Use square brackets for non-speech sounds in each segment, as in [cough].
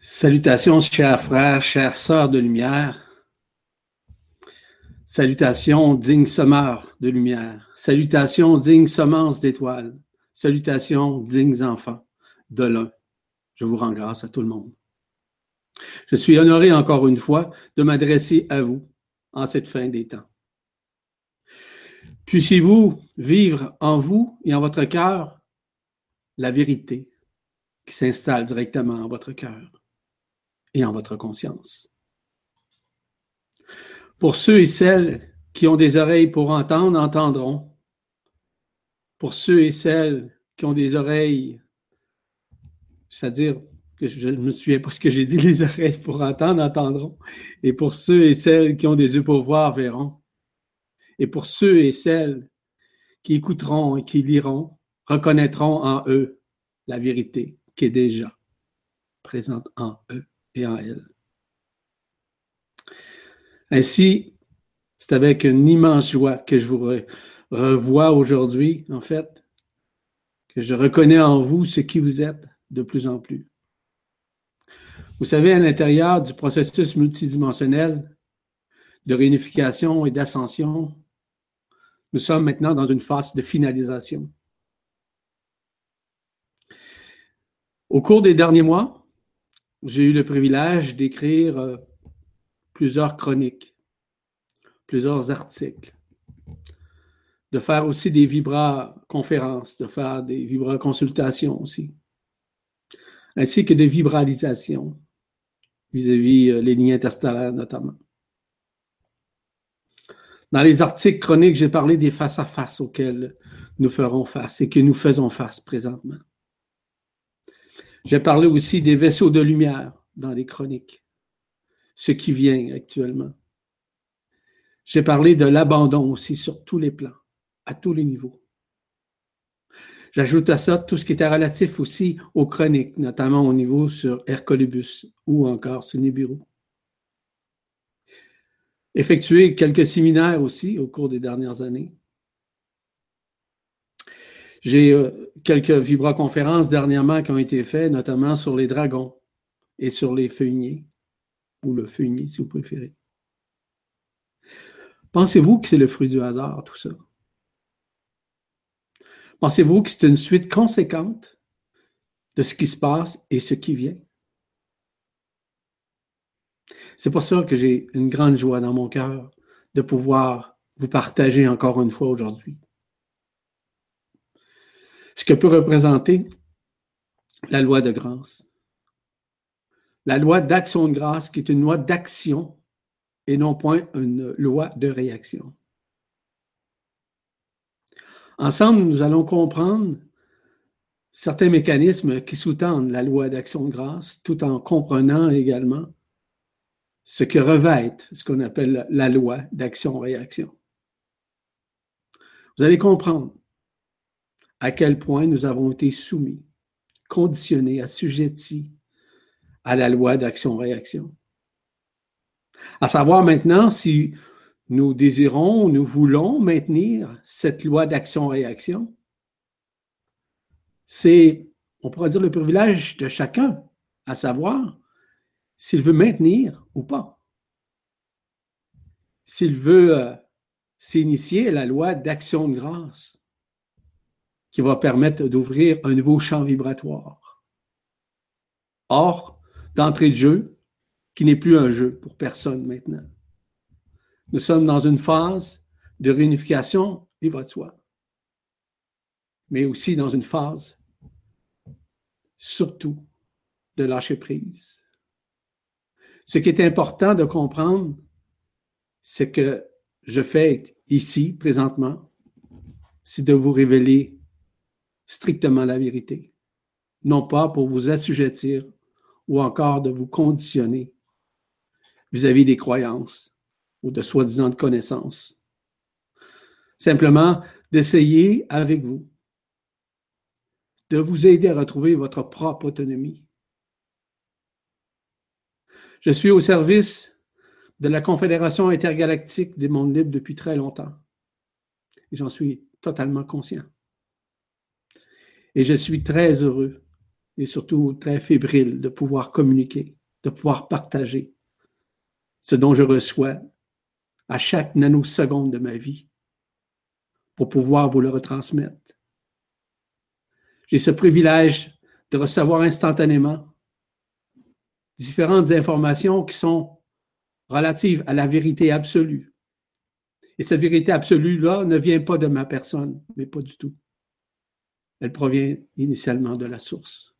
Salutations, chers frères, chères sœurs de lumière. Salutations, dignes sommeurs de lumière. Salutations, dignes semences d'étoiles. Salutations, dignes enfants de l'un. Je vous rends grâce à tout le monde. Je suis honoré encore une fois de m'adresser à vous en cette fin des temps. Puissiez-vous vivre en vous et en votre cœur la vérité qui s'installe directement en votre cœur et en votre conscience. Pour ceux et celles qui ont des oreilles pour entendre, entendront. Pour ceux et celles qui ont des oreilles, c'est-à-dire que je ne me souviens pas ce que j'ai dit, [laughs] les oreilles pour entendre, entendront. Et pour ceux et celles qui ont des yeux pour voir, verront. Et pour ceux et celles qui écouteront et qui liront, reconnaîtront en eux la vérité qui est déjà présente en eux et en elles. Ainsi, c'est avec une immense joie que je vous revois aujourd'hui, en fait, que je reconnais en vous ce qui vous êtes de plus en plus. Vous savez, à l'intérieur du processus multidimensionnel de réunification et d'ascension, nous sommes maintenant dans une phase de finalisation. Au cours des derniers mois, j'ai eu le privilège d'écrire euh, plusieurs chroniques, plusieurs articles, de faire aussi des vibra-conférences, de faire des vibra-consultations aussi, ainsi que des vibralisations vis-à-vis euh, les lignes interstellaires notamment. Dans les articles chroniques, j'ai parlé des face-à-face auxquels nous ferons face et que nous faisons face présentement. J'ai parlé aussi des vaisseaux de lumière dans les chroniques, ce qui vient actuellement. J'ai parlé de l'abandon aussi sur tous les plans, à tous les niveaux. J'ajoute à ça tout ce qui était relatif aussi aux chroniques, notamment au niveau sur Hercolibus ou encore sur. Effectué quelques séminaires aussi au cours des dernières années. J'ai euh, quelques vibra-conférences dernièrement qui ont été faites, notamment sur les dragons et sur les feuilliers, ou le feuillier si vous préférez. Pensez-vous que c'est le fruit du hasard, tout ça? Pensez-vous que c'est une suite conséquente de ce qui se passe et ce qui vient? C'est pour ça que j'ai une grande joie dans mon cœur de pouvoir vous partager encore une fois aujourd'hui ce que peut représenter la loi de grâce. La loi d'action de grâce qui est une loi d'action et non point une loi de réaction. Ensemble, nous allons comprendre certains mécanismes qui sous-tendent la loi d'action de grâce, tout en comprenant également ce que revêt ce qu'on appelle la loi d'action-réaction. Vous allez comprendre à quel point nous avons été soumis, conditionnés, assujettis à la loi d'action-réaction. À savoir maintenant si nous désirons, nous voulons maintenir cette loi d'action-réaction. C'est, on pourrait dire, le privilège de chacun, à savoir s'il veut maintenir ou pas. S'il veut euh, s'initier à la loi d'action de grâce qui va permettre d'ouvrir un nouveau champ vibratoire. Or, d'entrée de jeu, qui n'est plus un jeu pour personne maintenant. Nous sommes dans une phase de réunification, soi, mais aussi dans une phase, surtout, de lâcher prise. Ce qui est important de comprendre, c'est que je fais ici, présentement, c'est de vous révéler strictement la vérité, non pas pour vous assujettir ou encore de vous conditionner vis-à-vis des croyances ou de soi-disant connaissances. Simplement d'essayer avec vous de vous aider à retrouver votre propre autonomie. Je suis au service de la Confédération intergalactique des mondes libres depuis très longtemps. Et j'en suis totalement conscient. Et je suis très heureux et surtout très fébrile de pouvoir communiquer, de pouvoir partager ce dont je reçois à chaque nanoseconde de ma vie pour pouvoir vous le retransmettre. J'ai ce privilège de recevoir instantanément différentes informations qui sont relatives à la vérité absolue. Et cette vérité absolue-là ne vient pas de ma personne, mais pas du tout. Elle provient initialement de la source,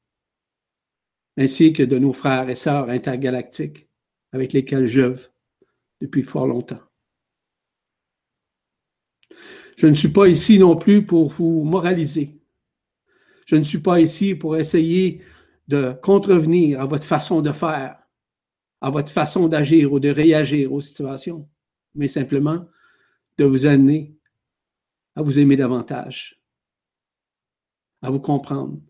ainsi que de nos frères et sœurs intergalactiques avec lesquels j'œuvre depuis fort longtemps. Je ne suis pas ici non plus pour vous moraliser. Je ne suis pas ici pour essayer de contrevenir à votre façon de faire, à votre façon d'agir ou de réagir aux situations, mais simplement de vous amener à vous aimer davantage, à vous comprendre,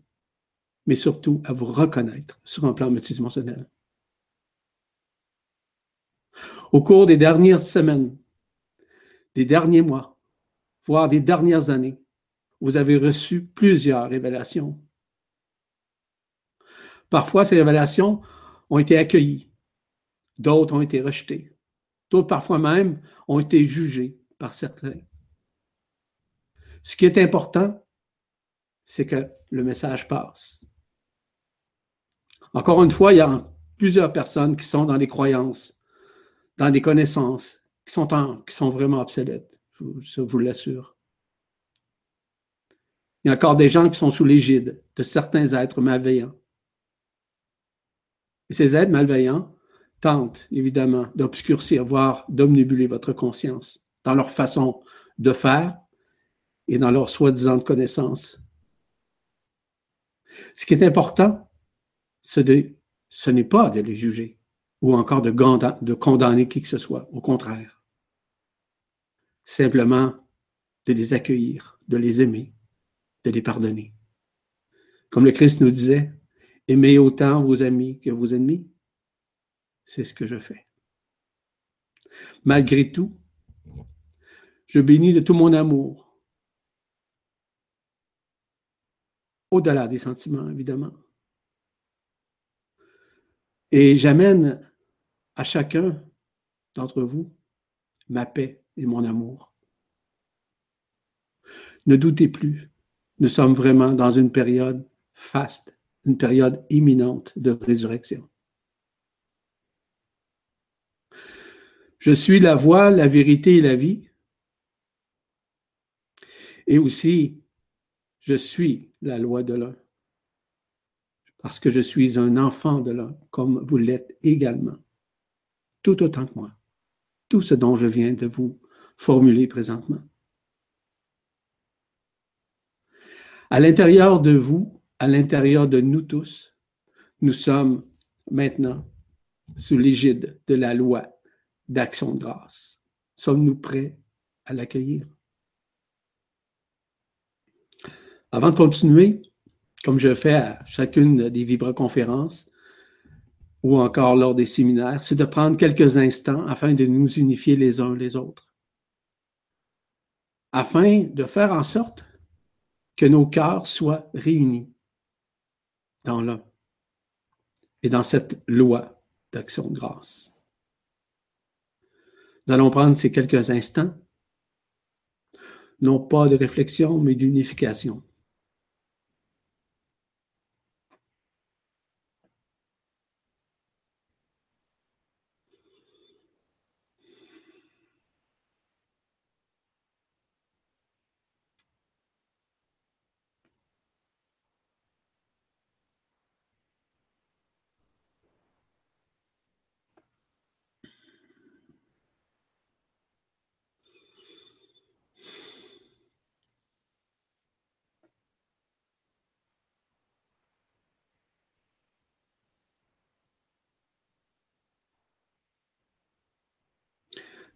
mais surtout à vous reconnaître sur un plan multidimensionnel. Au cours des dernières semaines, des derniers mois, voire des dernières années, vous avez reçu plusieurs révélations. Parfois, ces révélations ont été accueillies, d'autres ont été rejetées, d'autres parfois même ont été jugées par certains. Ce qui est important, c'est que le message passe. Encore une fois, il y a plusieurs personnes qui sont dans des croyances, dans des connaissances, qui sont, qui sont vraiment obsolètes je vous l'assure. Il y a encore des gens qui sont sous l'égide de certains êtres malveillants. Et ces êtres malveillants tentent évidemment d'obscurcir, voire d'omnibuler votre conscience dans leur façon de faire et dans leur soi-disant connaissance. Ce qui est important, ce n'est pas de les juger ou encore de condamner qui que ce soit. Au contraire simplement de les accueillir, de les aimer, de les pardonner. Comme le Christ nous disait, aimez autant vos amis que vos ennemis. C'est ce que je fais. Malgré tout, je bénis de tout mon amour, au-delà des sentiments, évidemment. Et j'amène à chacun d'entre vous ma paix et mon amour. Ne doutez plus, nous sommes vraiment dans une période faste, une période imminente de résurrection. Je suis la voie, la vérité et la vie. Et aussi, je suis la loi de l'un. Parce que je suis un enfant de l'un, comme vous l'êtes également, tout autant que moi. Tout ce dont je viens de vous formulé présentement. À l'intérieur de vous, à l'intérieur de nous tous, nous sommes maintenant sous l'égide de la loi d'action de grâce. Sommes-nous prêts à l'accueillir? Avant de continuer, comme je fais à chacune des vibra-conférences ou encore lors des séminaires, c'est de prendre quelques instants afin de nous unifier les uns les autres afin de faire en sorte que nos cœurs soient réunis dans l'un et dans cette loi d'action de grâce. Nous allons prendre ces quelques instants, non pas de réflexion, mais d'unification.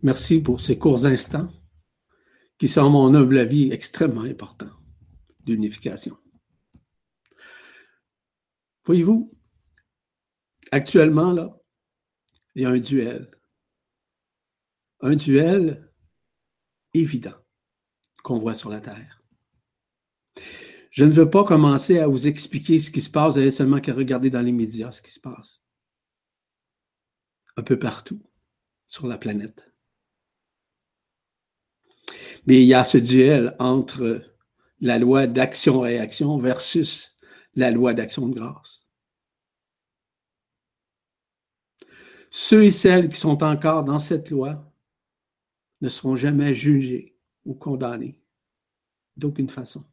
Merci pour ces courts instants qui sont, mon humble avis, extrêmement importants d'unification. Voyez-vous, actuellement, là, il y a un duel. Un duel évident qu'on voit sur la Terre. Je ne veux pas commencer à vous expliquer ce qui se passe, vous avez seulement qu'à regarder dans les médias ce qui se passe. Un peu partout sur la planète. Mais il y a ce duel entre la loi d'action-réaction versus la loi d'action de grâce. Ceux et celles qui sont encore dans cette loi ne seront jamais jugés ou condamnés d'aucune façon.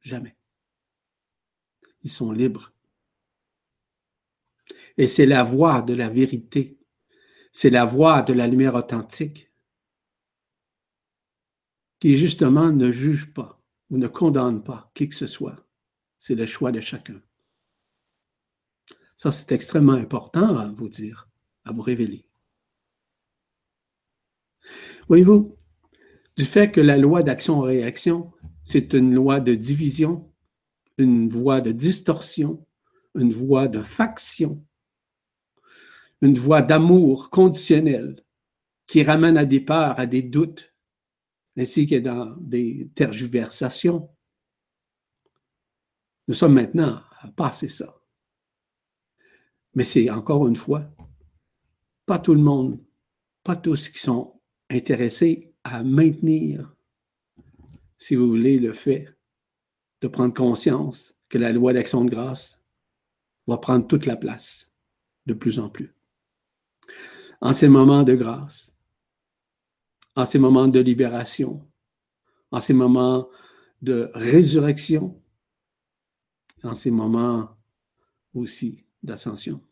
Jamais. Ils sont libres. Et c'est la voie de la vérité. C'est la voie de la lumière authentique qui justement ne juge pas ou ne condamne pas qui que ce soit. C'est le choix de chacun. Ça, c'est extrêmement important à vous dire, à vous révéler. Voyez-vous, du fait que la loi d'action-réaction, c'est une loi de division, une voie de distorsion, une voie de faction, une voie d'amour conditionnel qui ramène à des peurs, à des doutes, ainsi que dans des tergiversations. Nous sommes maintenant à passer ça. Mais c'est encore une fois, pas tout le monde, pas tous qui sont intéressés à maintenir, si vous voulez, le fait de prendre conscience que la loi d'action de grâce va prendre toute la place de plus en plus. En ces moments de grâce, en ces moments de libération, en ces moments de résurrection, en ces moments aussi d'ascension.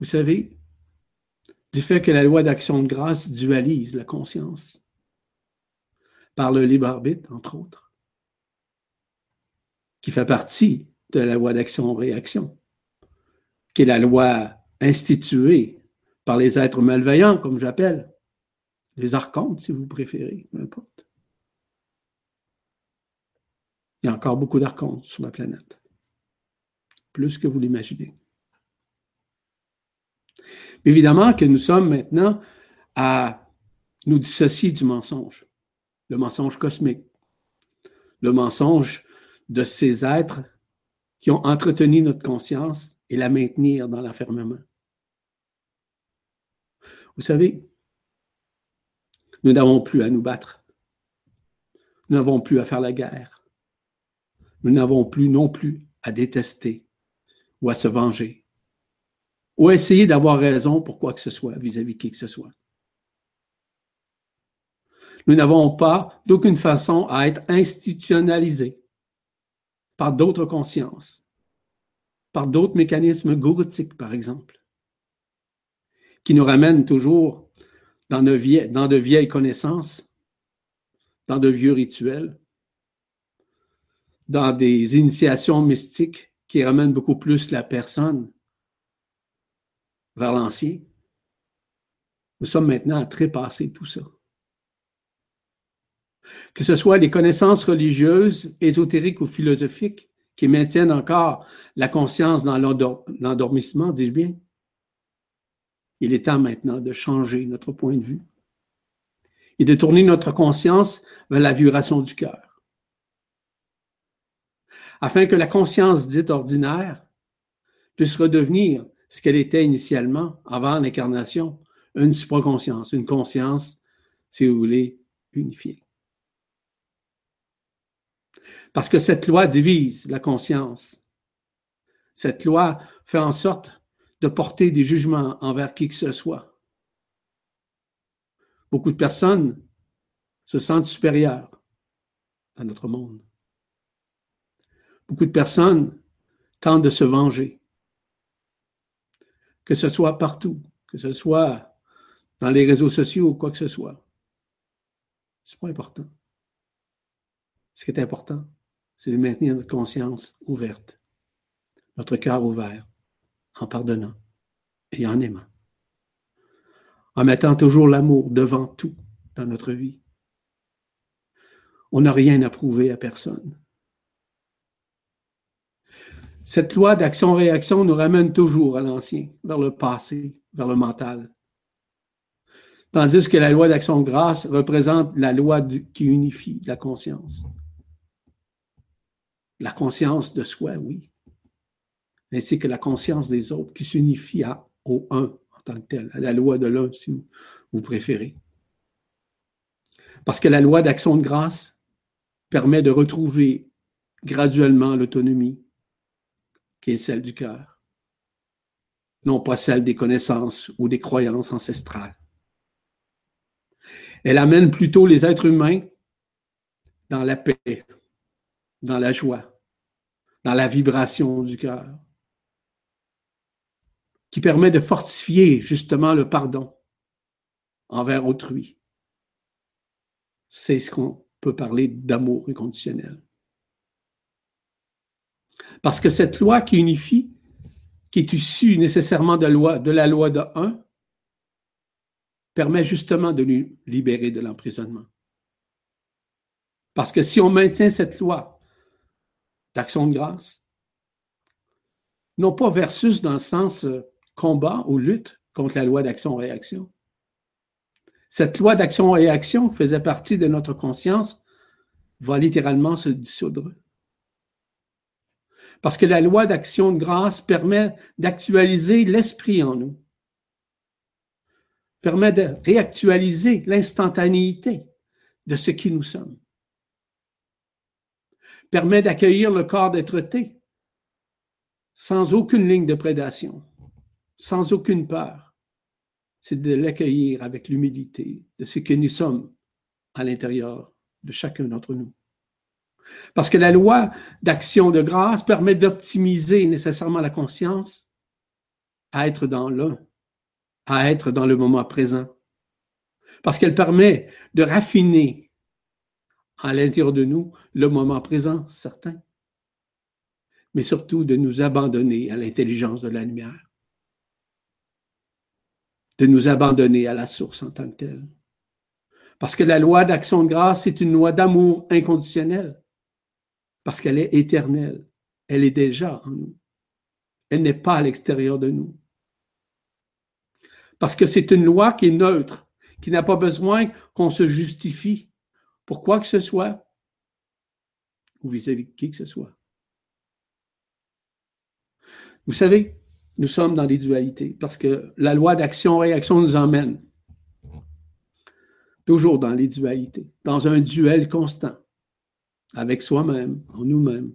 Vous savez, du fait que la loi d'action de grâce dualise la conscience par le libre arbitre, entre autres, qui fait partie de la loi d'action-réaction, qui est la loi instituée par les êtres malveillants, comme j'appelle, les archontes, si vous préférez, peu importe. Il y a encore beaucoup d'archontes sur la planète, plus que vous l'imaginez. Évidemment que nous sommes maintenant à nous dissocier du mensonge, le mensonge cosmique, le mensonge de ces êtres qui ont entretenu notre conscience et la maintenir dans l'enfermement. Vous savez, nous n'avons plus à nous battre. Nous n'avons plus à faire la guerre. Nous n'avons plus non plus à détester ou à se venger ou à essayer d'avoir raison pour quoi que ce soit vis-à-vis -vis qui que ce soit. Nous n'avons pas d'aucune façon à être institutionnalisés par d'autres consciences, par d'autres mécanismes gouroutiques, par exemple qui nous ramène toujours dans de, vieilles connaissances, dans de vieux rituels, dans des initiations mystiques qui ramènent beaucoup plus la personne vers l'ancien. Nous sommes maintenant à trépasser tout ça. Que ce soit les connaissances religieuses, ésotériques ou philosophiques qui maintiennent encore la conscience dans l'endormissement, dis-je bien, il est temps maintenant de changer notre point de vue et de tourner notre conscience vers la vibration du cœur. Afin que la conscience dite ordinaire puisse redevenir ce qu'elle était initialement avant l'incarnation, une supraconscience, une conscience, si vous voulez, unifiée. Parce que cette loi divise la conscience. Cette loi fait en sorte de porter des jugements envers qui que ce soit. Beaucoup de personnes se sentent supérieures à notre monde. Beaucoup de personnes tentent de se venger. Que ce soit partout, que ce soit dans les réseaux sociaux ou quoi que ce soit. C'est pas important. Ce qui est important, c'est de maintenir notre conscience ouverte, notre cœur ouvert, en pardonnant et en aimant, en mettant toujours l'amour devant tout dans notre vie. On n'a rien à prouver à personne. Cette loi d'action-réaction nous ramène toujours à l'ancien, vers le passé, vers le mental. Tandis que la loi d'action de grâce représente la loi qui unifie la conscience. La conscience de soi, oui, ainsi que la conscience des autres qui s'unifie au un en tant que tel, à la loi de l'un, si vous préférez. Parce que la loi d'action de grâce permet de retrouver graduellement l'autonomie qui est celle du cœur, non pas celle des connaissances ou des croyances ancestrales. Elle amène plutôt les êtres humains dans la paix, dans la joie, dans la vibration du cœur, qui permet de fortifier justement le pardon envers autrui. C'est ce qu'on peut parler d'amour inconditionnel. Parce que cette loi qui unifie, qui est issue nécessairement de, la loi de un, permet justement de nous libérer de l'emprisonnement. Parce que si on maintient cette loi d'action de grâce, non pas versus dans le sens euh, combat ou lutte contre la loi d'action-réaction. Cette loi d'action-réaction faisait partie de notre conscience, va littéralement se dissoudre. Parce que la loi d'action de grâce permet d'actualiser l'esprit en nous permet de réactualiser l'instantanéité de ce qui nous sommes, permet d'accueillir le corps d'être-té sans aucune ligne de prédation, sans aucune peur. C'est de l'accueillir avec l'humilité de ce que nous sommes à l'intérieur de chacun d'entre nous. Parce que la loi d'action de grâce permet d'optimiser nécessairement la conscience à être dans l'un à être dans le moment présent. Parce qu'elle permet de raffiner à l'intérieur de nous le moment présent, certain, mais surtout de nous abandonner à l'intelligence de la lumière, de nous abandonner à la source en tant que telle. Parce que la loi d'action de grâce, c'est une loi d'amour inconditionnel, parce qu'elle est éternelle, elle est déjà en nous, elle n'est pas à l'extérieur de nous. Parce que c'est une loi qui est neutre, qui n'a pas besoin qu'on se justifie pour quoi que ce soit ou vis-à-vis de qui que ce soit. Vous savez, nous sommes dans les dualités parce que la loi d'action-réaction nous emmène toujours dans les dualités, dans un duel constant avec soi-même, en nous-mêmes,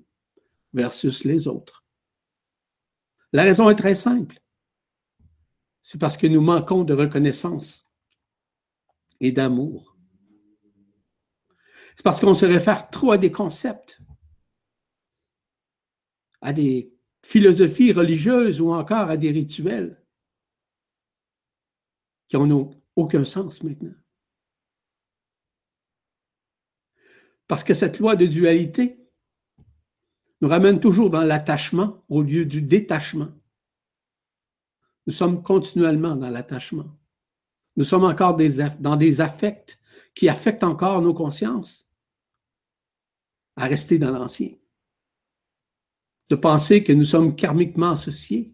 versus les autres. La raison est très simple c'est parce que nous manquons de reconnaissance et d'amour. C'est parce qu'on se réfère trop à des concepts, à des philosophies religieuses ou encore à des rituels qui n'ont aucun sens maintenant. Parce que cette loi de dualité nous ramène toujours dans l'attachement au lieu du détachement. Nous sommes continuellement dans l'attachement. Nous sommes encore dans des affects qui affectent encore nos consciences à rester dans l'ancien. De penser que nous sommes karmiquement associés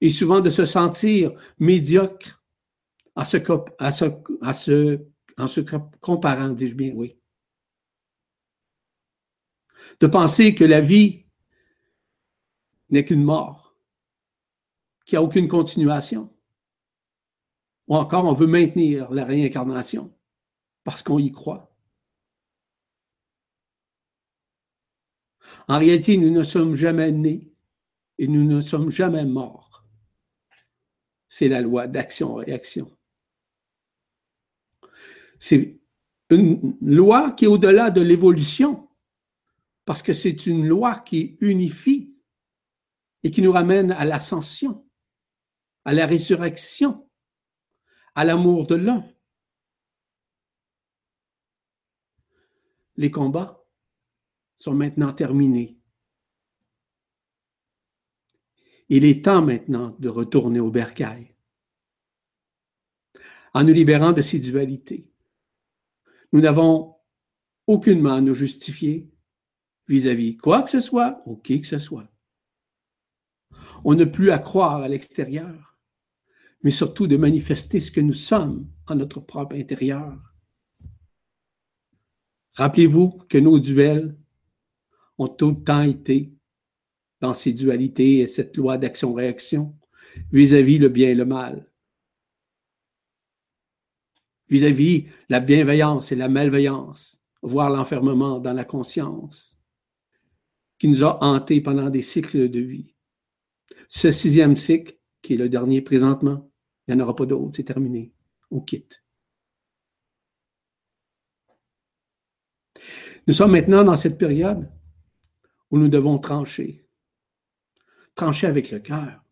et souvent de se sentir médiocre en se, en se comparant, dis-je bien, oui. De penser que la vie n'est qu'une mort qu'il n'y a aucune continuation. Ou encore, on veut maintenir la réincarnation parce qu'on y croit. En réalité, nous ne sommes jamais nés et nous ne sommes jamais morts. C'est la loi d'action-réaction. C'est une loi qui est au-delà de l'évolution, parce que c'est une loi qui unifie et qui nous ramène à l'ascension à la résurrection, à l'amour de l'un. Les combats sont maintenant terminés. Il est temps maintenant de retourner au bercail. En nous libérant de ces dualités, nous n'avons aucunement à nous justifier vis-à-vis quoi que ce soit ou qui que ce soit. On n'a plus à croire à l'extérieur mais surtout de manifester ce que nous sommes en notre propre intérieur. Rappelez-vous que nos duels ont tout le temps été dans ces dualités et cette loi d'action-réaction vis-à-vis le bien et le mal, vis-à-vis la bienveillance et la malveillance, voire l'enfermement dans la conscience qui nous a hantés pendant des cycles de vie. Ce sixième cycle, qui est le dernier présentement, il n'y en aura pas d'autre, c'est terminé. On quitte. Nous sommes maintenant dans cette période où nous devons trancher. Trancher avec le cœur.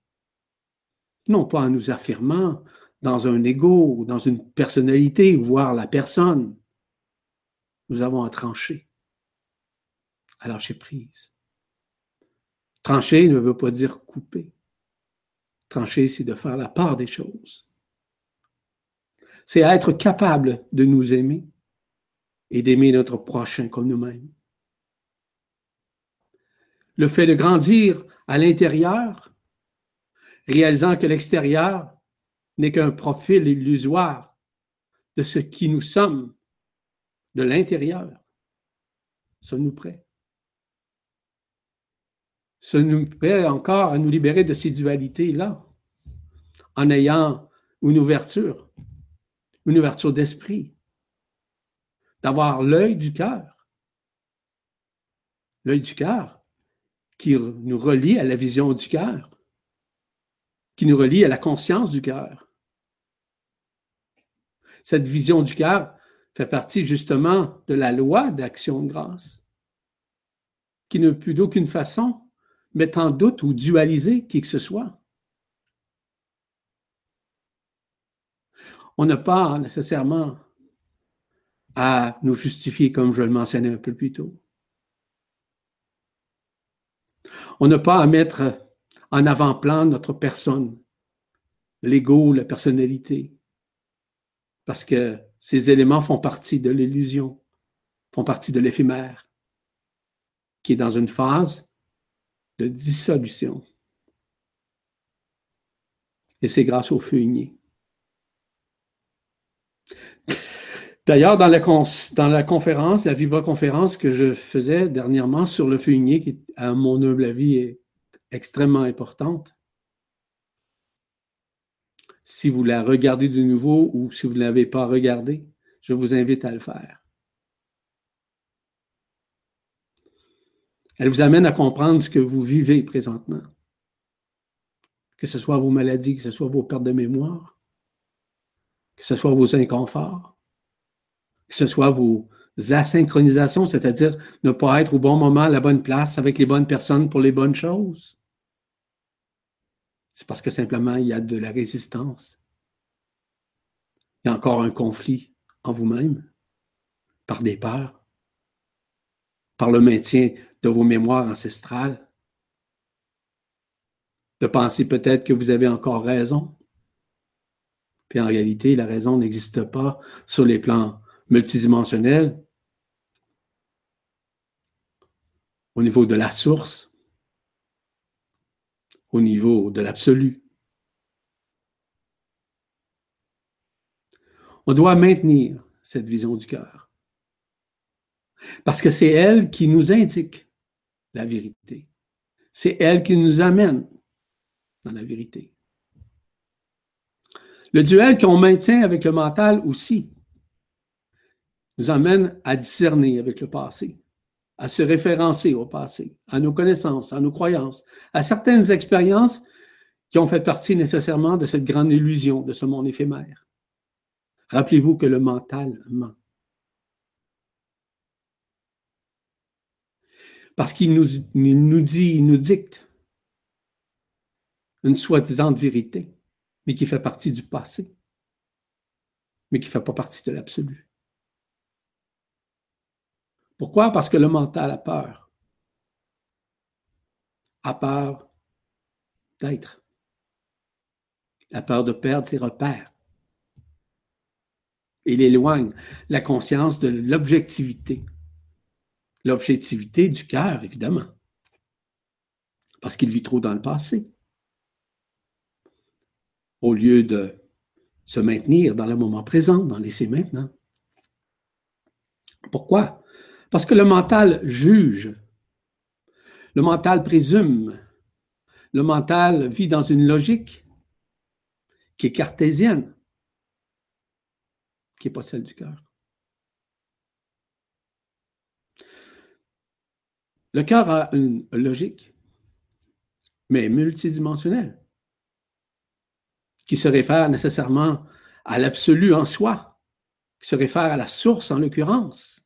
Non pas en nous affirmant dans un ego, dans une personnalité, voire la personne. Nous avons à trancher, à lâcher prise. Trancher ne veut pas dire couper. Trancher, c'est de faire la part des choses. C'est être capable de nous aimer et d'aimer notre prochain comme nous-mêmes. Le fait de grandir à l'intérieur, réalisant que l'extérieur n'est qu'un profil illusoire de ce qui nous sommes de l'intérieur. Sommes-nous prêts? Sommes-nous prêts encore à nous libérer de ces dualités-là en ayant une ouverture, une ouverture d'esprit, d'avoir l'œil du cœur? L'œil du cœur qui nous relie à la vision du cœur, qui nous relie à la conscience du cœur. Cette vision du cœur fait partie justement de la loi d'action de grâce, qui ne peut d'aucune façon mettre en doute ou dualiser qui que ce soit. On n'a pas nécessairement à nous justifier, comme je le mentionnais un peu plus tôt. On n'a pas à mettre en avant-plan notre personne, l'ego, la personnalité, parce que ces éléments font partie de l'illusion, font partie de l'éphémère, qui est dans une phase de dissolution. Et c'est grâce au feu. D'ailleurs, dans la, conférence, la vibra-conférence que je faisais dernièrement sur le feu igné, qui, à mon humble avis, est extrêmement importante, si vous la regardez de nouveau ou si vous ne l'avez pas regardée, je vous invite à le faire. Elle vous amène à comprendre ce que vous vivez présentement. Que ce soit vos maladies, que ce soit vos pertes de mémoire, que ce soit vos inconforts, que ce soit vos asynchronisations, c'est-à-dire ne pas être au bon moment, à la bonne place, avec les bonnes personnes pour les bonnes choses. C'est parce que simplement il y a de la résistance. Il y a encore un conflit en vous-même, par des peurs, par le maintien de vos mémoires ancestrales, de penser peut-être que vous avez encore raison. Puis en réalité, la raison n'existe pas sur les plans multidimensionnel au niveau de la source, au niveau de l'absolu. On doit maintenir cette vision du cœur. Parce que c'est elle qui nous indique la vérité. C'est elle qui nous amène dans la vérité. Le duel qu'on maintient avec le mental aussi nous amène à discerner avec le passé, à se référencer au passé, à nos connaissances, à nos croyances, à certaines expériences qui ont fait partie nécessairement de cette grande illusion, de ce monde éphémère. Rappelez-vous que le mental ment. Parce qu'il nous, dit, il nous dicte une soi-disant vérité, mais qui fait partie du passé, mais qui ne fait pas partie de l'absolu. Pourquoi? Parce que le mental a peur. A peur d'être. A peur de perdre ses repères. Il éloigne la conscience de l'objectivité. L'objectivité du cœur, évidemment. Parce qu'il vit trop dans le passé. au lieu de se maintenir dans le moment présent, dans l'essai maintenant. Pourquoi? Parce que le mental juge, le mental présume, le mental vit dans une logique qui est cartésienne, qui n'est pas celle du cœur. Le cœur a une logique, mais multidimensionnelle, qui se réfère nécessairement à l'absolu en soi, qui se réfère à la source en l'occurrence.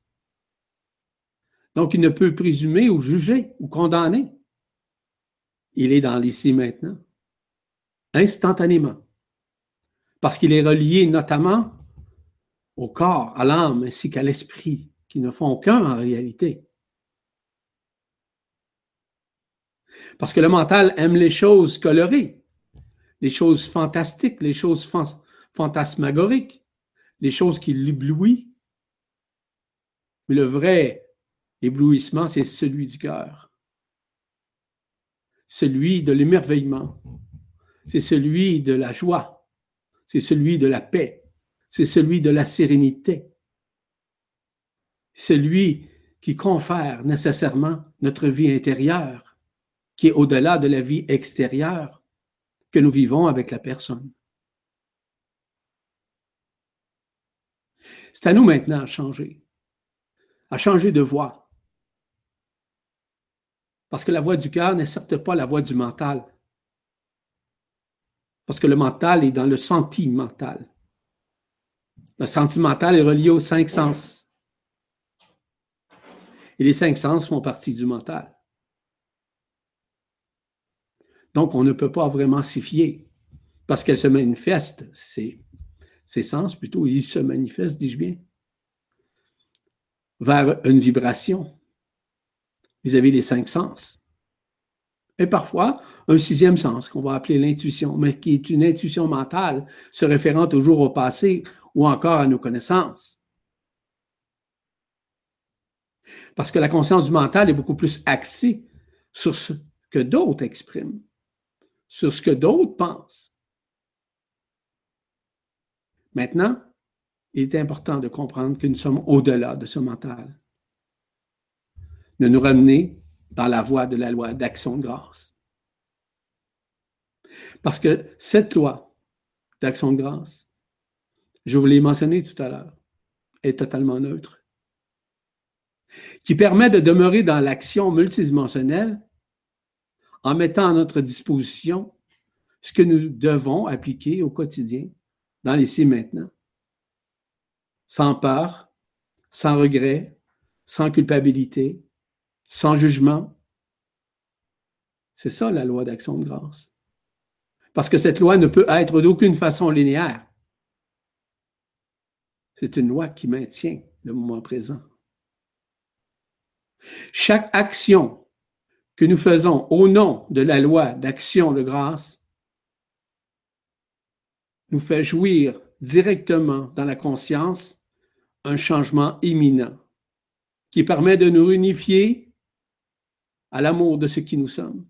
Donc, il ne peut présumer ou juger ou condamner. Il est dans l'ici maintenant, instantanément, parce qu'il est relié notamment au corps, à l'âme ainsi qu'à l'esprit, qui ne font qu'un en réalité. Parce que le mental aime les choses colorées, les choses fantastiques, les choses fantasmagoriques, les choses qui l'éblouissent. Mais le vrai éblouissement, c'est celui du cœur. Celui de l'émerveillement. C'est celui de la joie. C'est celui de la paix. C'est celui de la sérénité. Celui qui confère nécessairement notre vie intérieure qui est au-delà de la vie extérieure que nous vivons avec la personne. C'est à nous maintenant à changer, à changer de voix. Parce que la voix du cœur n'est certes pas la voix du mental. Parce que le mental est dans le sentimental. Le sentimental est relié aux cinq sens. Et les cinq sens font partie du mental. Donc, on ne peut pas vraiment s'y fier parce qu'elle se manifeste, c'est ses sens plutôt, il se manifeste, dis-je bien, vers une vibration vis-à-vis des cinq sens. Et parfois, un sixième sens qu'on va appeler l'intuition, mais qui est une intuition mentale se référant toujours au passé ou encore à nos connaissances. Parce que la conscience du mental est beaucoup plus axée sur ce que d'autres expriment sur ce que d'autres pensent. Maintenant, il est important de comprendre que nous sommes au-delà de ce mental. De nous ramener dans la voie de la loi d'action de grâce. Parce que cette loi d'action de grâce, je vous l'ai mentionné tout à l'heure, est totalement neutre, qui permet de demeurer dans l'action multidimensionnelle en mettant à notre disposition ce que nous devons appliquer au quotidien, dans l'ici maintenant, sans peur, sans regret, sans culpabilité, sans jugement. C'est ça la loi d'action de grâce. Parce que cette loi ne peut être d'aucune façon linéaire. C'est une loi qui maintient le moment présent. Chaque action que nous faisons au nom de la loi d'action de grâce nous fait jouir directement dans la conscience un changement imminent qui permet de nous unifier à l'amour de ce qui nous sommes.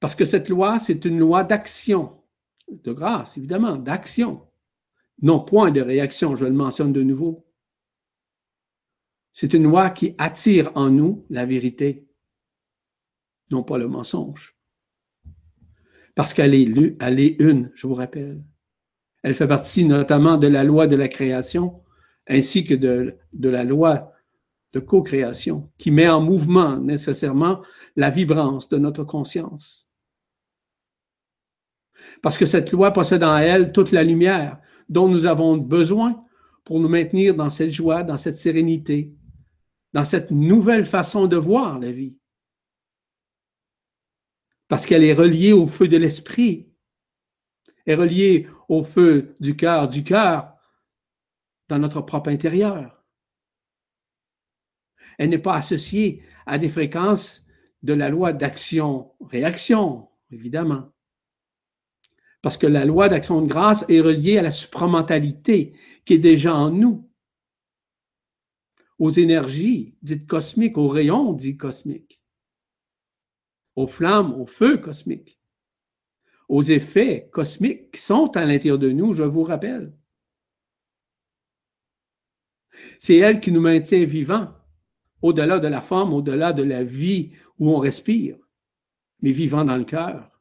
Parce que cette loi, c'est une loi d'action, de grâce, évidemment, d'action, non point de réaction, je le mentionne de nouveau. C'est une loi qui attire en nous la vérité, non pas le mensonge. Parce qu'elle est, une, je vous rappelle. Elle fait partie notamment de la loi de la création, ainsi que de, de la loi de co-création, qui met en mouvement nécessairement la vibrance de notre conscience. Parce que cette loi possède en elle toute la lumière dont nous avons besoin pour nous maintenir dans cette joie, dans cette sérénité, dans cette nouvelle façon de voir la vie. Parce qu'elle est reliée au feu de l'esprit, est reliée au feu du cœur, du cœur, dans notre propre intérieur. Elle n'est pas associée à des fréquences de la loi d'action-réaction, évidemment. Parce que la loi d'action de grâce est reliée à la supramentalité qui est déjà en nous aux énergies dites cosmiques, aux rayons dits cosmiques, aux flammes, au feu cosmique. aux effets cosmiques qui sont à l'intérieur de nous, je vous rappelle. C'est elle qui nous maintient vivants, au-delà de la forme, au-delà de la vie où on respire, mais vivants dans le cœur,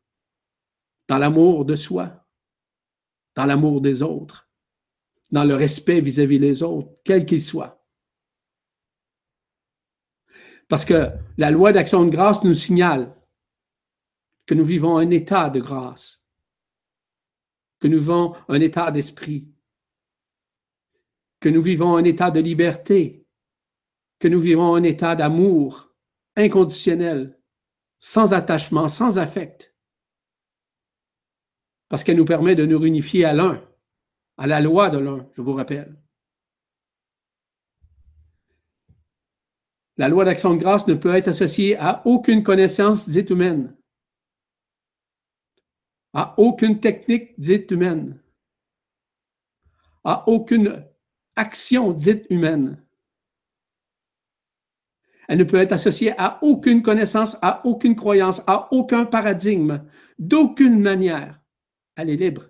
dans l'amour de soi, dans l'amour des autres, dans le respect vis-à-vis des autres, quel qu'il soit. Parce que la loi d'action de grâce nous signale que nous vivons un état de grâce, que nous vivons un état d'esprit, que nous vivons un état de liberté, que nous vivons un état d'amour inconditionnel, sans attachement, sans affect, parce qu'elle nous permet de nous réunifier à l'un, à la loi de l'un, je vous rappelle. La loi d'action de grâce ne peut être associée à aucune connaissance dite humaine, à aucune technique dite humaine, à aucune action dite humaine. Elle ne peut être associée à aucune connaissance, à aucune croyance, à aucun paradigme, d'aucune manière. Elle est libre.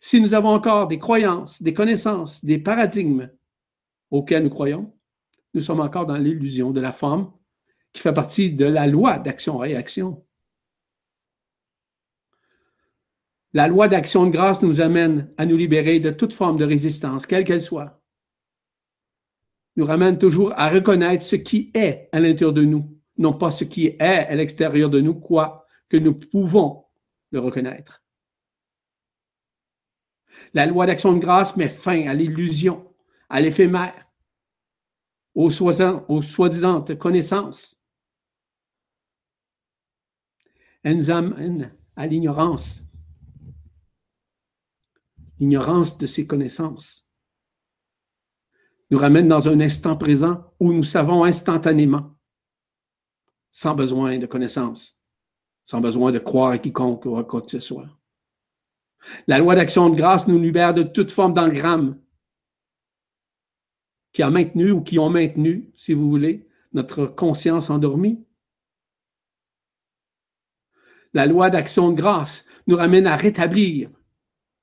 Si nous avons encore des croyances, des connaissances, des paradigmes auxquels nous croyons, nous sommes encore dans l'illusion de la forme qui fait partie de la loi d'action-réaction. La loi d'action de grâce nous amène à nous libérer de toute forme de résistance, quelle qu'elle soit. Nous ramène toujours à reconnaître ce qui est à l'intérieur de nous, non pas ce qui est à l'extérieur de nous, quoi que nous pouvons le reconnaître. La loi d'action de grâce met fin à l'illusion, à l'éphémère, aux soi-disant connaissances. Elle nous amène à l'ignorance, l'ignorance de ces connaissances. Nous ramène dans un instant présent où nous savons instantanément, sans besoin de connaissances, sans besoin de croire à quiconque ou à quoi que ce soit. La loi d'action de grâce nous libère de toute forme d'engramme qui a maintenu ou qui ont maintenu, si vous voulez, notre conscience endormie. La loi d'action de grâce nous ramène à rétablir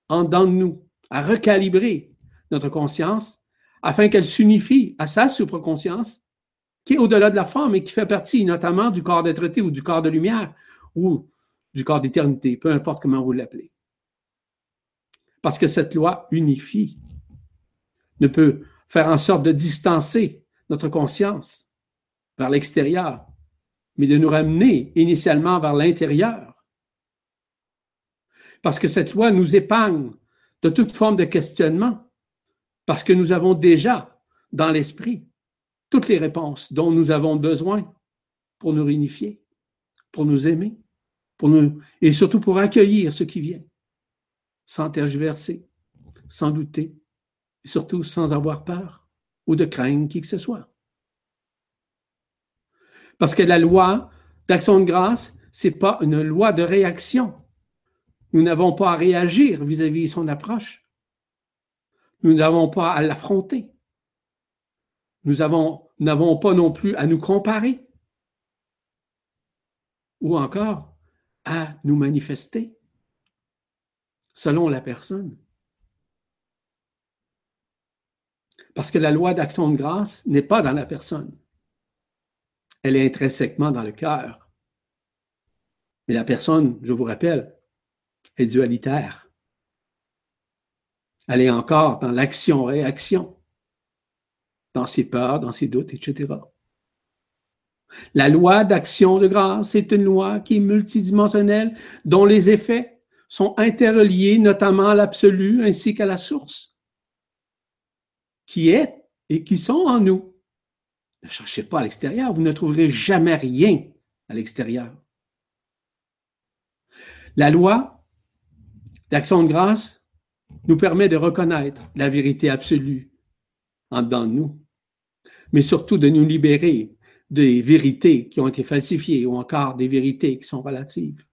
en dedans de nous, à recalibrer notre conscience afin qu'elle s'unifie à sa supraconscience qui est au-delà de la forme et qui fait partie notamment du corps d'être ou du corps de lumière ou du corps d'éternité, peu importe comment vous l'appelez. Parce que cette loi unifie ne peut faire en sorte de distancer notre conscience vers l'extérieur, mais de nous ramener initialement vers l'intérieur. Parce que cette loi nous épargne de toute forme de questionnement, parce que nous avons déjà dans l'esprit toutes les réponses dont nous avons besoin pour nous réunifier, pour nous aimer, pour nous, et surtout pour accueillir ce qui vient, sans tergiverser, sans douter, surtout sans avoir peur ou de craindre qui que ce soit. Parce que la loi d'action de grâce, c'est pas une loi de réaction. Nous n'avons pas à réagir vis-à-vis de son approche. Nous n'avons pas à l'affronter. Nous n'avons pas non plus à nous comparer. Ou encore à nous manifester selon la personne. Parce que la loi d'action de grâce n'est pas dans la personne. Elle est intrinsèquement dans le cœur. Mais la personne, je vous rappelle, est dualitaire. Elle est encore dans l'action-réaction, dans ses peurs, dans ses doutes, etc. La loi d'action de grâce est une loi qui est multidimensionnelle, dont les effets sont interreliés notamment à l'absolu ainsi qu'à la source qui est et qui sont en nous. Ne cherchez pas à l'extérieur, vous ne trouverez jamais rien à l'extérieur. La loi d'action de grâce nous permet de reconnaître la vérité absolue en dedans de nous, mais surtout de nous libérer des vérités qui ont été falsifiées ou encore des vérités qui sont relatives.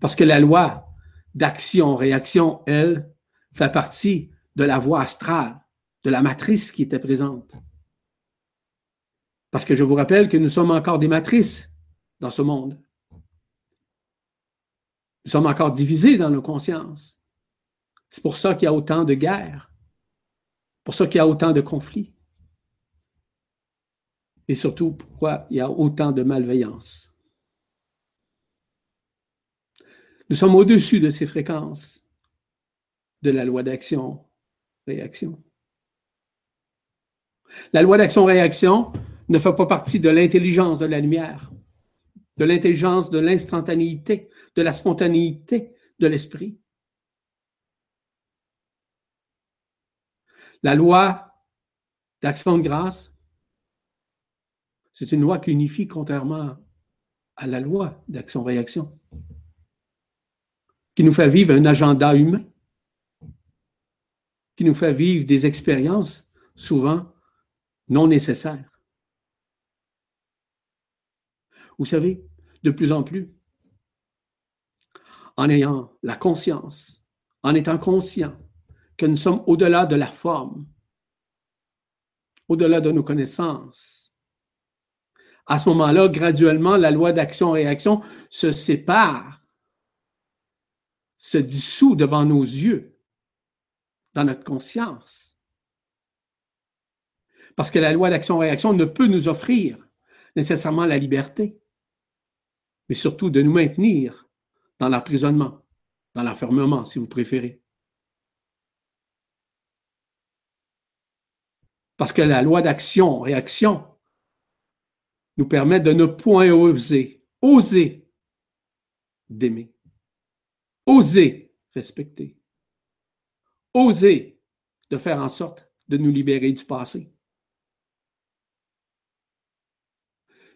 Parce que la loi d'action-réaction, elle, fait partie de la voie astrale de la matrice qui était présente. Parce que je vous rappelle que nous sommes encore des matrices dans ce monde. Nous sommes encore divisés dans nos consciences. C'est pour ça qu'il y a autant de guerres, pour ça qu'il y a autant de conflits. Et surtout, pourquoi il y a autant de malveillance. Nous sommes au-dessus de ces fréquences de la loi d'action-réaction. La loi d'action-réaction ne fait pas partie de l'intelligence de la lumière, de l'intelligence de l'instantanéité, de la spontanéité de l'esprit. La loi d'action de grâce, c'est une loi qui unifie contrairement à la loi d'action-réaction, qui nous fait vivre un agenda humain, qui nous fait vivre des expériences souvent non nécessaires. Vous savez, de plus en plus, en ayant la conscience, en étant conscient que nous sommes au-delà de la forme, au-delà de nos connaissances. À ce moment-là, graduellement, la loi d'action-réaction se sépare, se dissout devant nos yeux, dans notre conscience. Parce que la loi d'action-réaction ne peut nous offrir nécessairement la liberté, mais surtout de nous maintenir dans l'emprisonnement, dans l'enfermement, si vous préférez. Parce que la loi d'action-réaction nous permet de ne point oser, oser d'aimer, oser respecter, oser de faire en sorte de nous libérer du passé.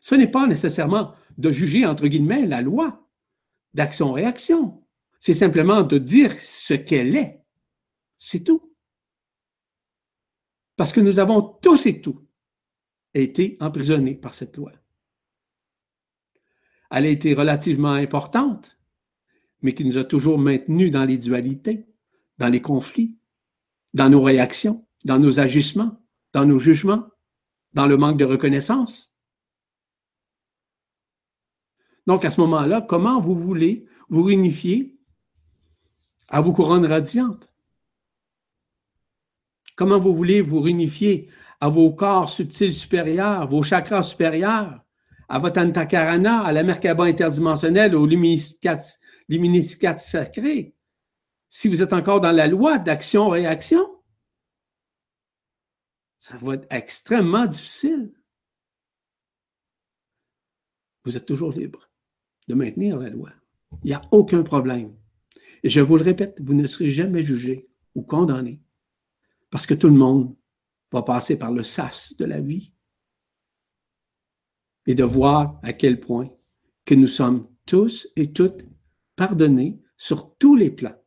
Ce n'est pas nécessairement de juger, entre guillemets, la loi d'action-réaction. C'est simplement de dire ce qu'elle est. C'est tout. Parce que nous avons tous et tout été emprisonnés par cette loi. Elle a été relativement importante, mais qui nous a toujours maintenus dans les dualités, dans les conflits, dans nos réactions, dans nos agissements, dans nos jugements, dans le manque de reconnaissance. Donc, à ce moment-là, comment vous voulez vous réunifier à vos couronnes radiantes? Comment vous voulez vous réunifier à vos corps subtils supérieurs, vos chakras supérieurs, à votre antakarana, à la Merkaba interdimensionnelle, au luminiscat sacré, si vous êtes encore dans la loi d'action-réaction? Ça va être extrêmement difficile. Vous êtes toujours libre de maintenir la loi. Il n'y a aucun problème. Et je vous le répète, vous ne serez jamais jugé ou condamné parce que tout le monde va passer par le sas de la vie et de voir à quel point que nous sommes tous et toutes pardonnés sur tous les plans.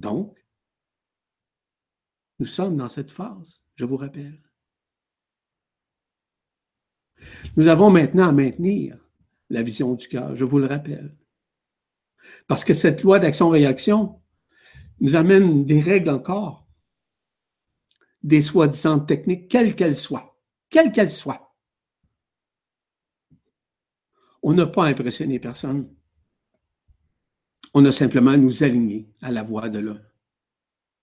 Donc, nous sommes dans cette phase, je vous rappelle. Nous avons maintenant à maintenir la vision du cœur, je vous le rappelle. Parce que cette loi d'action-réaction nous amène des règles encore des soi-disant techniques, quelles qu'elles soient, quelles qu'elles soient. On n'a pas impressionné personne. On a simplement nous aligner à la voie de l'un.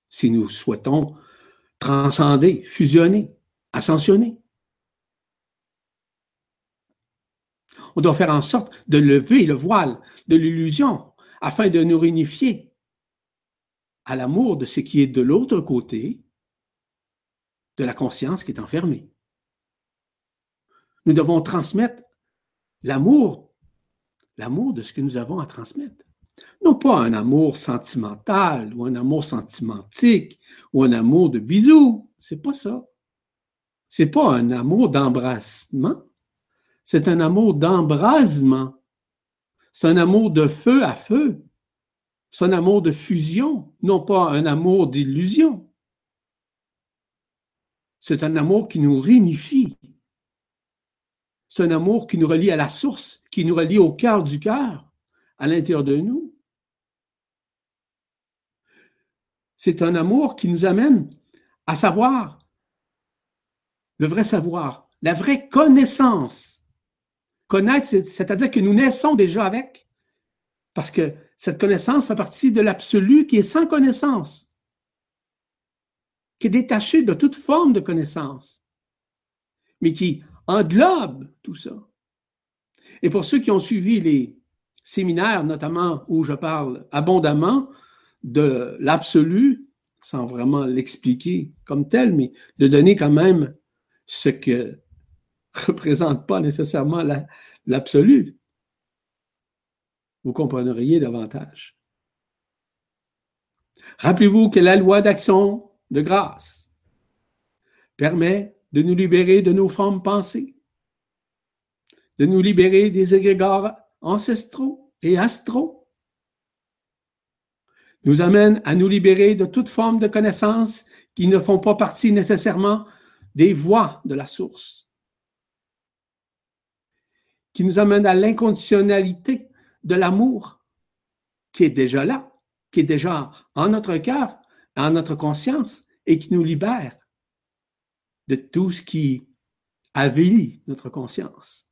Si nous souhaitons transcender, fusionner, ascensionner. On doit faire en sorte de lever le voile de l'illusion afin de nous réunifier à l'amour de ce qui est de l'autre côté de la conscience qui est enfermée. Nous devons transmettre l'amour, l'amour de ce que nous avons à transmettre. Non pas un amour sentimental ou un amour sentimentique ou un amour de bisous. C'est pas ça. C'est pas un amour d'embrassement. C'est un amour d'embrasement. C'est un amour de feu à feu. C'est un amour de fusion, non pas un amour d'illusion. C'est un amour qui nous réunifie. C'est un amour qui nous relie à la source, qui nous relie au cœur du cœur, à l'intérieur de nous. C'est un amour qui nous amène à savoir le vrai savoir, la vraie connaissance. Connaître, c'est-à-dire que nous naissons déjà avec, parce que cette connaissance fait partie de l'absolu qui est sans connaissance, qui est détaché de toute forme de connaissance, mais qui englobe tout ça. Et pour ceux qui ont suivi les séminaires, notamment où je parle abondamment de l'absolu, sans vraiment l'expliquer comme tel, mais de donner quand même ce que [laughs] représente pas nécessairement l'absolu, vous comprendriez davantage. Rappelez-vous que la loi d'action de grâce permet de nous libérer de nos formes pensées, de nous libérer des égrégores ancestraux et astraux, nous amène à nous libérer de toute forme de connaissances qui ne font pas partie nécessairement des voies de la source, qui nous amène à l'inconditionnalité de l'amour qui est déjà là, qui est déjà en notre cœur, en notre conscience et qui nous libère de tout ce qui avilit notre conscience.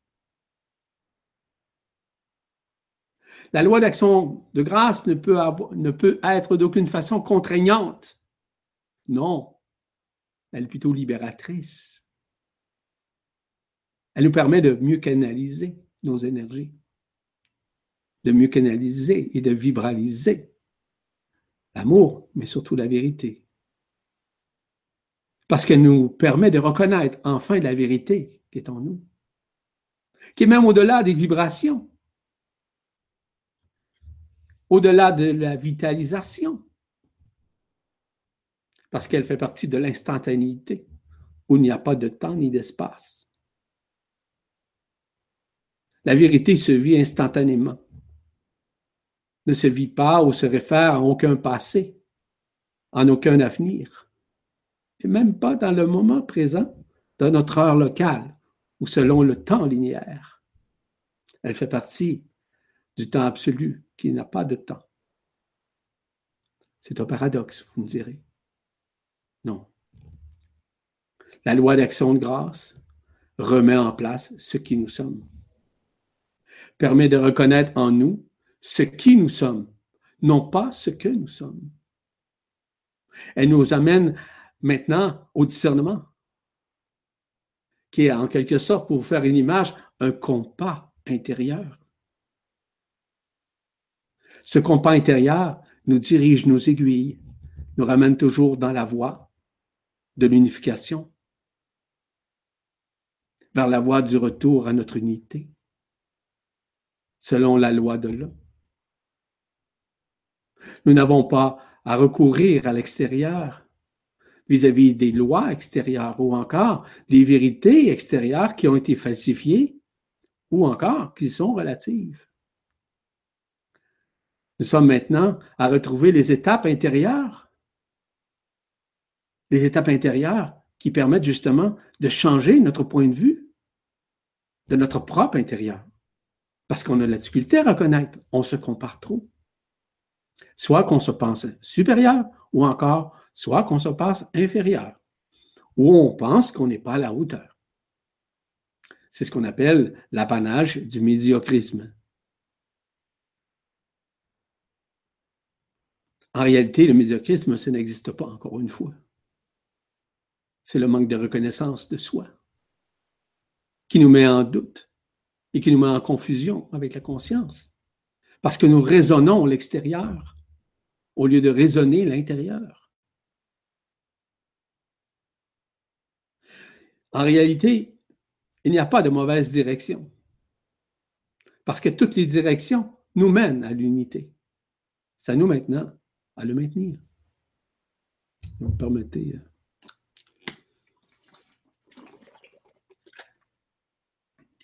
La loi d'action de grâce ne peut, ne peut être d'aucune façon contraignante. Non, elle est plutôt libératrice. Elle nous permet de mieux canaliser nos énergies de mieux canaliser et de vibraliser l'amour, mais surtout la vérité. Parce qu'elle nous permet de reconnaître enfin la vérité qui est en nous, qui est même au-delà des vibrations, au-delà de la vitalisation, parce qu'elle fait partie de l'instantanéité, où il n'y a pas de temps ni d'espace. La vérité se vit instantanément ne se vit pas ou se réfère à aucun passé, en aucun avenir, et même pas dans le moment présent de notre heure locale ou selon le temps linéaire. Elle fait partie du temps absolu qui n'a pas de temps. C'est un paradoxe, vous me direz. Non. La loi d'action de grâce remet en place ce qui nous sommes, permet de reconnaître en nous ce qui nous sommes, non pas ce que nous sommes. Elle nous amène maintenant au discernement, qui est en quelque sorte, pour vous faire une image, un compas intérieur. Ce compas intérieur nous dirige nos aiguilles, nous ramène toujours dans la voie de l'unification, vers la voie du retour à notre unité, selon la loi de l'homme. Nous n'avons pas à recourir à l'extérieur vis-à-vis des lois extérieures ou encore des vérités extérieures qui ont été falsifiées ou encore qui sont relatives. Nous sommes maintenant à retrouver les étapes intérieures. Les étapes intérieures qui permettent justement de changer notre point de vue de notre propre intérieur. Parce qu'on a la difficulté à reconnaître, on se compare trop soit qu'on se pense supérieur ou encore soit qu'on se pense inférieur, ou on pense qu'on n'est pas à la hauteur. C'est ce qu'on appelle l'apanage du médiocrisme. En réalité, le médiocrisme, ça n'existe pas, encore une fois. C'est le manque de reconnaissance de soi qui nous met en doute et qui nous met en confusion avec la conscience. Parce que nous raisonnons l'extérieur au lieu de raisonner l'intérieur. En réalité, il n'y a pas de mauvaise direction. Parce que toutes les directions nous mènent à l'unité. C'est à nous maintenant à le maintenir. Vous me permettez. Euh,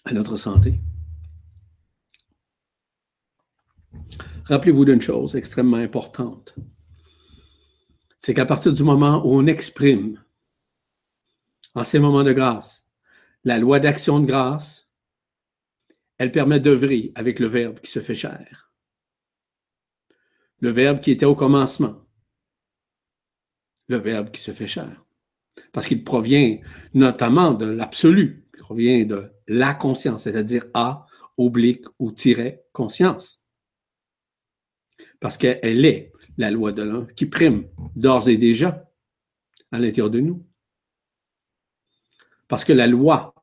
à notre santé. Rappelez-vous d'une chose extrêmement importante. C'est qu'à partir du moment où on exprime, en ces moments de grâce, la loi d'action de grâce, elle permet d'œuvrer avec le Verbe qui se fait chair. Le Verbe qui était au commencement. Le Verbe qui se fait chair. Parce qu'il provient notamment de l'absolu, il provient de la conscience, c'est-à-dire A, oblique ou tiret conscience. Parce qu'elle est la loi de l'un qui prime d'ores et déjà à l'intérieur de nous. Parce que la loi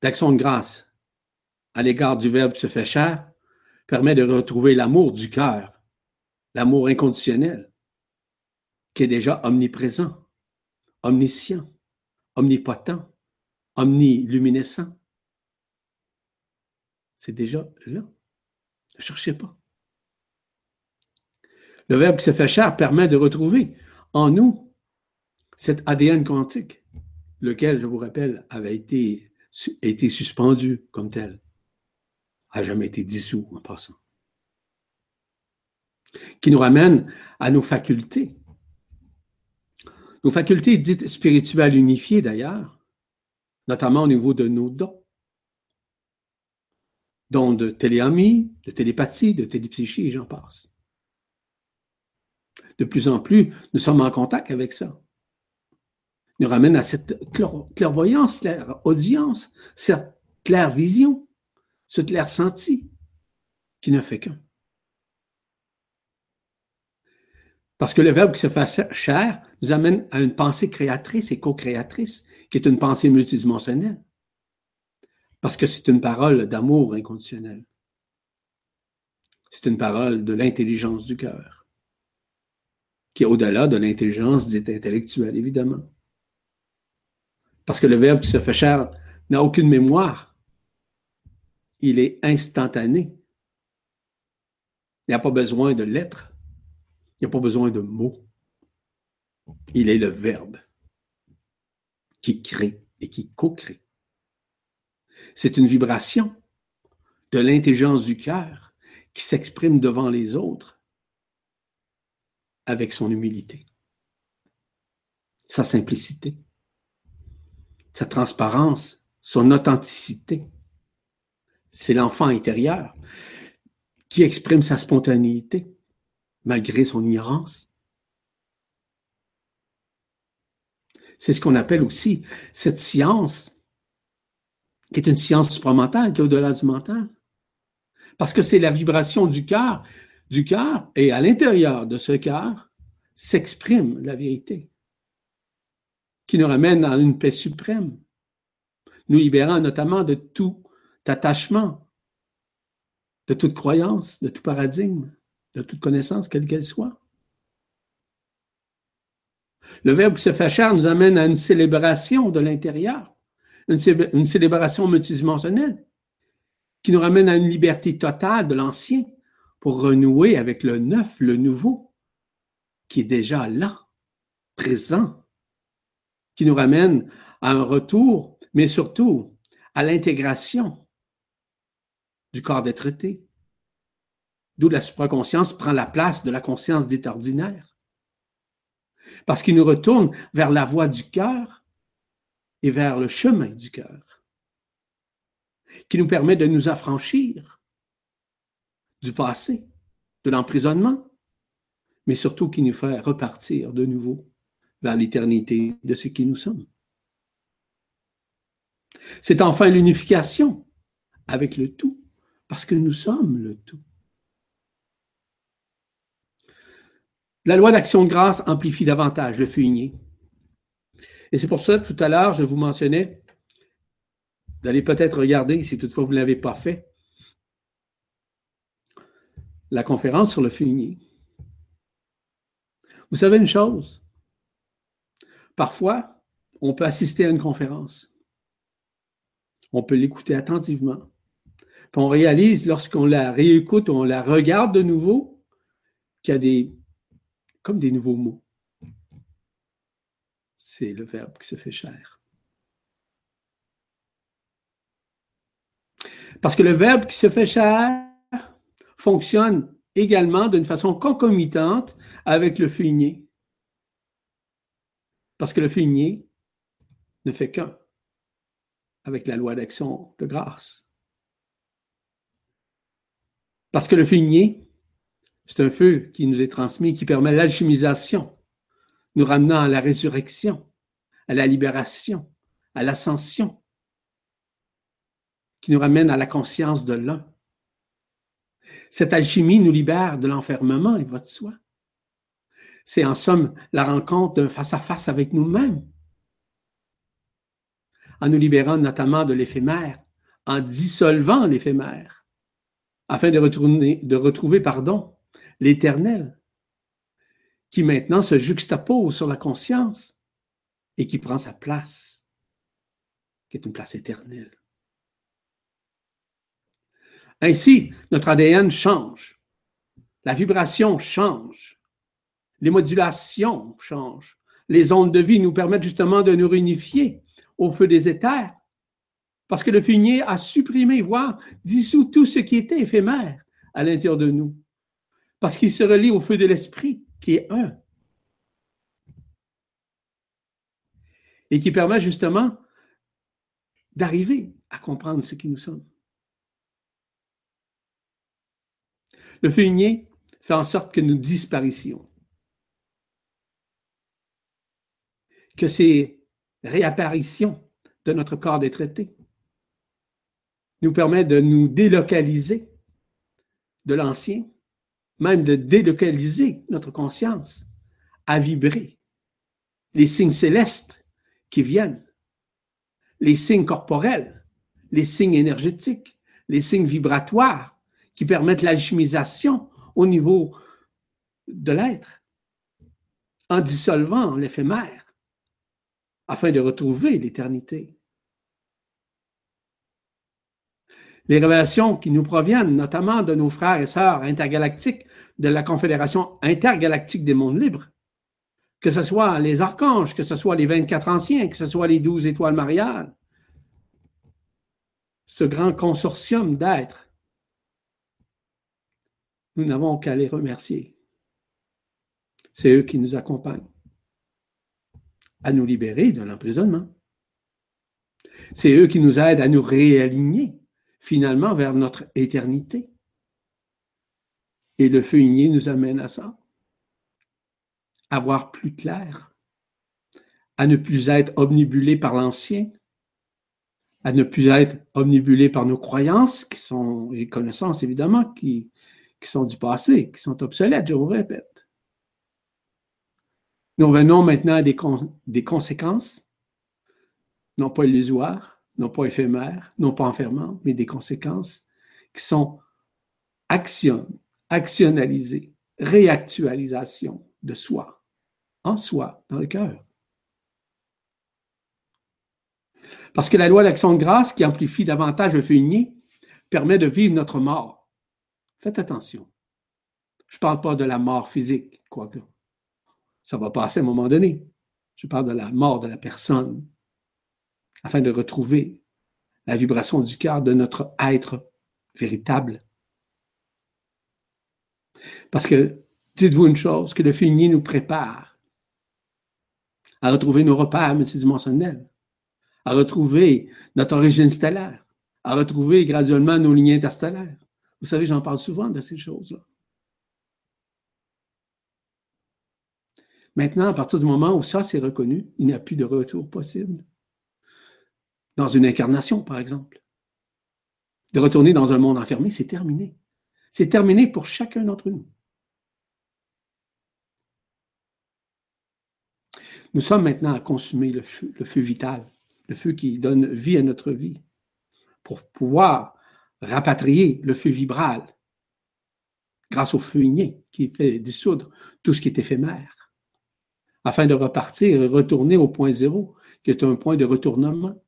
d'action de grâce à l'égard du Verbe se fait chair permet de retrouver l'amour du cœur, l'amour inconditionnel, qui est déjà omniprésent, omniscient, omnipotent, omniluminescent. C'est déjà là. Ne cherchez pas. Le Verbe qui se fait chair permet de retrouver en nous cet ADN quantique, lequel, je vous rappelle, avait été, été suspendu comme tel, a jamais été dissous en passant, qui nous ramène à nos facultés. Nos facultés dites spirituelles unifiées d'ailleurs, notamment au niveau de nos dons dons de téléamie, de télépathie, de télépsychie, et j'en passe. De plus en plus, nous sommes en contact avec ça. Nous ramène à cette clairvoyance, audience, cette claire vision, ce clair senti qui ne fait qu'un. Parce que le verbe qui se fait chair nous amène à une pensée créatrice et co-créatrice, qui est une pensée multidimensionnelle. Parce que c'est une parole d'amour inconditionnel. C'est une parole de l'intelligence du cœur, qui est au-delà de l'intelligence dite intellectuelle, évidemment. Parce que le Verbe qui se fait chair n'a aucune mémoire. Il est instantané. Il n'y a pas besoin de lettres. Il n'y a pas besoin de mots. Il est le Verbe qui crée et qui co-crée. C'est une vibration de l'intelligence du cœur qui s'exprime devant les autres avec son humilité, sa simplicité, sa transparence, son authenticité. C'est l'enfant intérieur qui exprime sa spontanéité malgré son ignorance. C'est ce qu'on appelle aussi cette science qui est une science supramentale, qui est au-delà du mental. Parce que c'est la vibration du cœur, du cœur, et à l'intérieur de ce cœur s'exprime la vérité, qui nous ramène à une paix suprême, nous libérant notamment de tout attachement, de toute croyance, de tout paradigme, de toute connaissance, quelle qu'elle soit. Le Verbe qui se fait chair nous amène à une célébration de l'intérieur une, célébration multidimensionnelle qui nous ramène à une liberté totale de l'ancien pour renouer avec le neuf, le nouveau, qui est déjà là, présent, qui nous ramène à un retour, mais surtout à l'intégration du corps d'être-té, d'où la supraconscience prend la place de la conscience dite ordinaire. Parce qu'il nous retourne vers la voie du cœur et vers le chemin du cœur, qui nous permet de nous affranchir du passé, de l'emprisonnement, mais surtout qui nous fait repartir de nouveau vers l'éternité de ce qui nous sommes. C'est enfin l'unification avec le tout, parce que nous sommes le tout. La loi d'action de grâce amplifie davantage le fumier et c'est pour ça que tout à l'heure, je vous mentionnais d'aller peut-être regarder, si toutefois vous ne l'avez pas fait, la conférence sur le fumier. Vous savez une chose, parfois, on peut assister à une conférence, on peut l'écouter attentivement, puis on réalise lorsqu'on la réécoute, on la regarde de nouveau, qu'il y a des, comme des nouveaux mots c'est le Verbe qui se fait chair. Parce que le Verbe qui se fait chair fonctionne également d'une façon concomitante avec le fumier. Parce que le fumier ne fait qu'un avec la loi d'action de grâce. Parce que le fumier, c'est un feu qui nous est transmis, qui permet l'alchimisation nous ramenant à la résurrection, à la libération, à l'ascension, qui nous ramène à la conscience de l'un. Cette alchimie nous libère de l'enfermement, et va de soi. C'est en somme la rencontre d'un face-à-face avec nous-mêmes. En nous libérant notamment de l'éphémère, en dissolvant l'éphémère, afin de, retrouver pardon, l'éternel, qui maintenant se juxtapose sur la conscience et qui prend sa place, qui est une place éternelle. Ainsi, notre ADN change, la vibration change, les modulations changent, les ondes de vie nous permettent justement de nous réunifier au feu des éthers, parce que le fumier a supprimé, voire dissous tout ce qui était éphémère à l'intérieur de nous, parce qu'il se relie au feu de l'esprit qui est un, et qui permet justement d'arriver à comprendre ce qui nous sommes. Le fumier fait en sorte que nous disparissions. Que ces réapparitions de notre corps des traités nous permettent de nous délocaliser de l'ancien, même de délocaliser notre conscience à vibrer. Les signes célestes qui viennent, les signes corporels, les signes énergétiques, les signes vibratoires qui permettent l'alchimisation au niveau de l'être, en dissolvant l'éphémère, afin de retrouver l'éternité. Les révélations qui nous proviennent notamment de nos frères et sœurs intergalactiques de la Confédération intergalactique des mondes libres, que ce soit les archanges, que ce soit les 24 anciens, que ce soit les 12 étoiles mariales, ce grand consortium d'êtres nous n'avons qu'à les remercier. C'est eux qui nous accompagnent à nous libérer de l'emprisonnement. C'est eux qui nous aident à nous réaligner finalement vers notre éternité. Et le feu nous amène à ça, à voir plus clair, à ne plus être omnibulé par l'ancien, à ne plus être omnibulé par nos croyances, qui sont les connaissances évidemment, qui, qui sont du passé, qui sont obsolètes, je vous répète. Nous revenons maintenant à des, conséquences, non pas illusoires, non pas éphémères, non pas enfermantes, mais des conséquences qui sont action, actionnalisées, réactualisation de soi, en soi, dans le cœur. Parce que la loi d'action de grâce qui amplifie davantage le feu permet de vivre notre mort Faites attention. Je ne parle pas de la mort physique, quoique ça va passer à un moment donné. Je parle de la mort de la personne, afin de retrouver la vibration du cœur de notre être véritable. Parce que, dites-vous une chose, que le fini nous prépare à retrouver nos repères multidimensionnels, à retrouver notre origine stellaire, à retrouver graduellement nos lignes interstellaires. Vous savez, j'en parle souvent de ces choses-là. Maintenant, à partir du moment où ça s'est reconnu, il n'y a plus de retour possible. Dans une incarnation, par exemple. De retourner dans un monde enfermé, c'est terminé. C'est terminé pour chacun d'entre nous. Nous sommes maintenant à consumer le feu, le feu vital, le feu qui donne vie à notre vie, pour pouvoir rapatrier le feu vibral grâce au feu igné qui fait dissoudre tout ce qui est éphémère, afin de repartir et retourner au point zéro, qui est un point de retournement,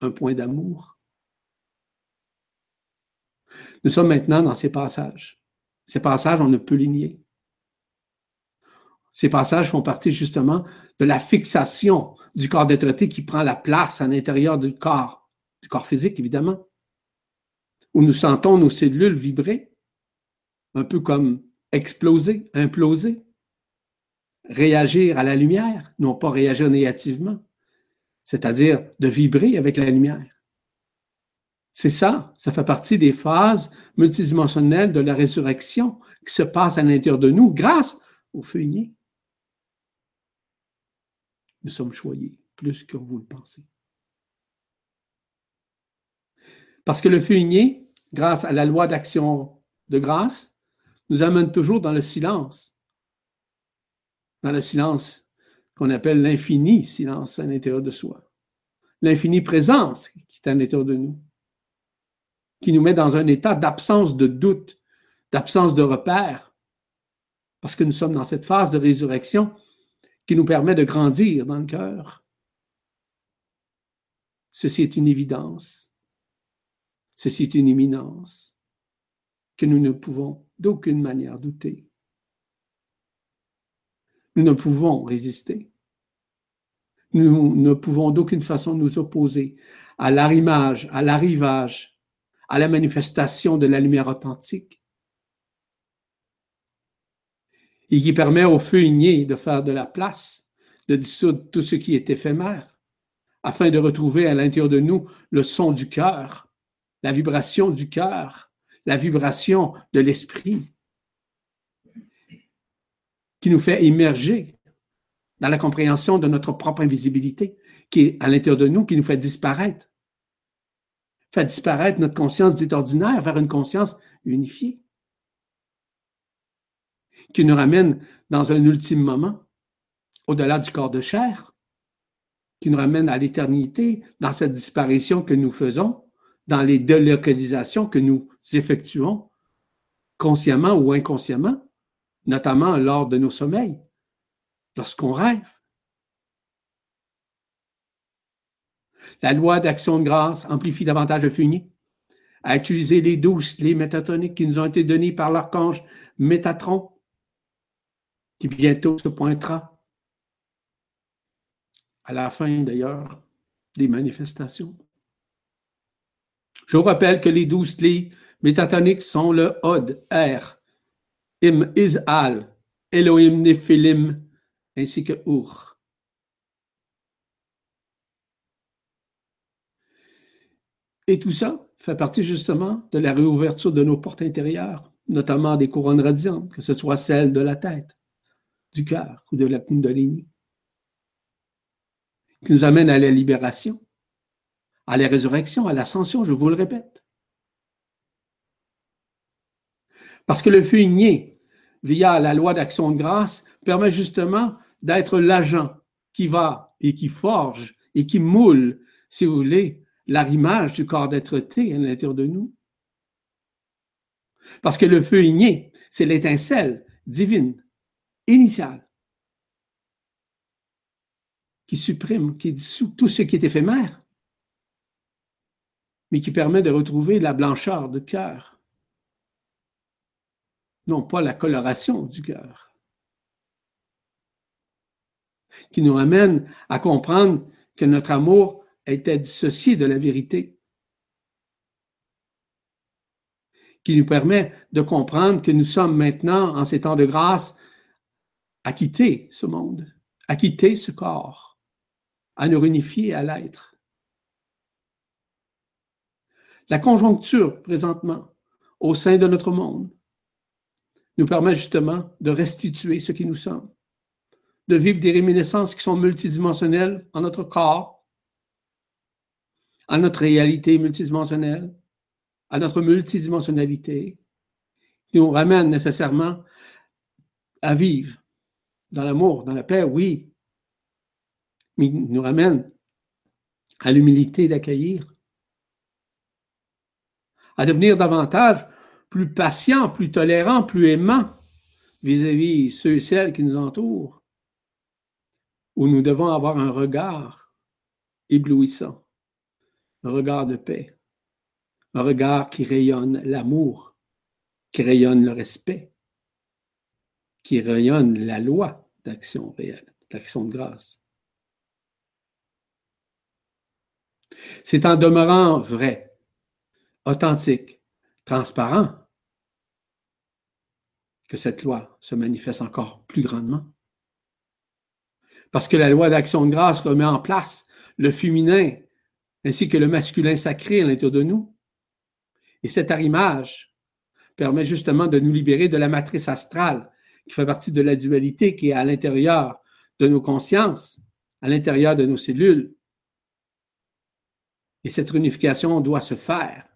un point d'amour. Nous sommes maintenant dans ces passages. Ces passages, on ne peut les nier. Ces passages font partie justement de la fixation du corps d'être qui prend la place à l'intérieur du corps, du corps physique évidemment où nous sentons nos cellules vibrer, un peu comme exploser, imploser, réagir à la lumière, non pas réagir négativement, c'est-à-dire de vibrer avec la lumière. C'est ça, ça fait partie des phases multidimensionnelles de la résurrection qui se passe à l'intérieur de nous grâce au feu Nous sommes choyés plus que vous le pensez. Parce que le feu grâce à la loi d'action de grâce nous amène toujours dans le silence, dans le silence qu'on appelle l'infini silence à l'intérieur de soi, l'infinie présence qui est à l'intérieur de nous, qui nous met dans un état d'absence de doute, d'absence de repère, parce que nous sommes dans cette phase de résurrection qui nous permet de grandir dans le cœur. Ceci est une évidence. Ceci est une éminence que nous ne pouvons d'aucune manière douter. Nous ne pouvons résister. Nous ne pouvons d'aucune façon nous opposer à l'arrimage, à l'arrivage, à la manifestation de la lumière authentique et qui permet au feu igné de faire de la place, de dissoudre tout ce qui est éphémère, afin de retrouver à l'intérieur de nous le son du cœur, la vibration du cœur, la vibration de l'esprit, qui nous fait émerger dans la compréhension de notre propre invisibilité, qui est à l'intérieur de nous, qui nous fait disparaître, fait disparaître notre conscience dite ordinaire vers une conscience unifiée qui nous ramène dans un ultime moment, au-delà du corps de chair, qui nous ramène à l'éternité, dans cette disparition que nous faisons, dans les délocalisations que nous effectuons, consciemment ou inconsciemment, notamment lors de nos sommeils, lorsqu'on rêve. La loi d'action de grâce amplifie davantage le fumier, à utiliser les douces, les métatoniques qui nous ont été donnés par l'archange Métatron qui bientôt se pointera à la fin d'ailleurs des manifestations. Je vous rappelle que les douze clés métatoniques sont le Od, R, Im, Isal, Elohim, Nephilim, ainsi que Ur. Et tout ça fait partie justement de la réouverture de nos portes intérieures, notamment des couronnes radiantes, que ce soit celles de la tête, du cœur ou de la Kundalini, qui nous amène à la libération, à la résurrection, à l'ascension, je vous le répète. Parce que le feu igné, via la loi d'action de grâce, permet justement d'être l'agent qui va et qui forge et qui moule, si vous voulez, l'arrimage du corps d'être-té à l'intérieur de nous. Parce que le feu igné, c'est l'étincelle divine initial qui supprime, qui dissout tout ce qui est éphémère, mais qui permet de retrouver la blancheur du cœur, non pas la coloration du cœur, qui nous amène à comprendre que notre amour était dissocié de la vérité, qui nous permet de comprendre que nous sommes maintenant, en ces temps de grâce, à quitter ce monde, à quitter ce corps, à nous réunifier à l'être. La conjoncture présentement au sein de notre monde nous permet justement de restituer ce qui nous sommes, de vivre des réminiscences qui sont multidimensionnelles en notre corps, à notre réalité multidimensionnelle, à notre multidimensionnalité, qui nous ramène nécessairement à vivre dans l'amour, dans la paix, oui, mais nous ramène à l'humilité d'accueillir, à devenir davantage plus patient, plus tolérant, plus aimant vis-à-vis ceux et celles qui nous entourent, où nous devons avoir un regard éblouissant, un regard de paix, un regard qui rayonne l'amour, qui rayonne le respect, qui rayonne la loi d'action réelle, d'action de grâce. C'est en demeurant vrai, authentique, transparent que cette loi se manifeste encore plus grandement. Parce que la loi d'action de grâce remet en place le féminin ainsi que le masculin sacré à l'intérieur de nous. Et cet arrimage permet justement de nous libérer de la matrice astrale qui fait partie de la dualité qui est à l'intérieur de nos consciences, à l'intérieur de nos cellules. Et cette réunification doit se faire,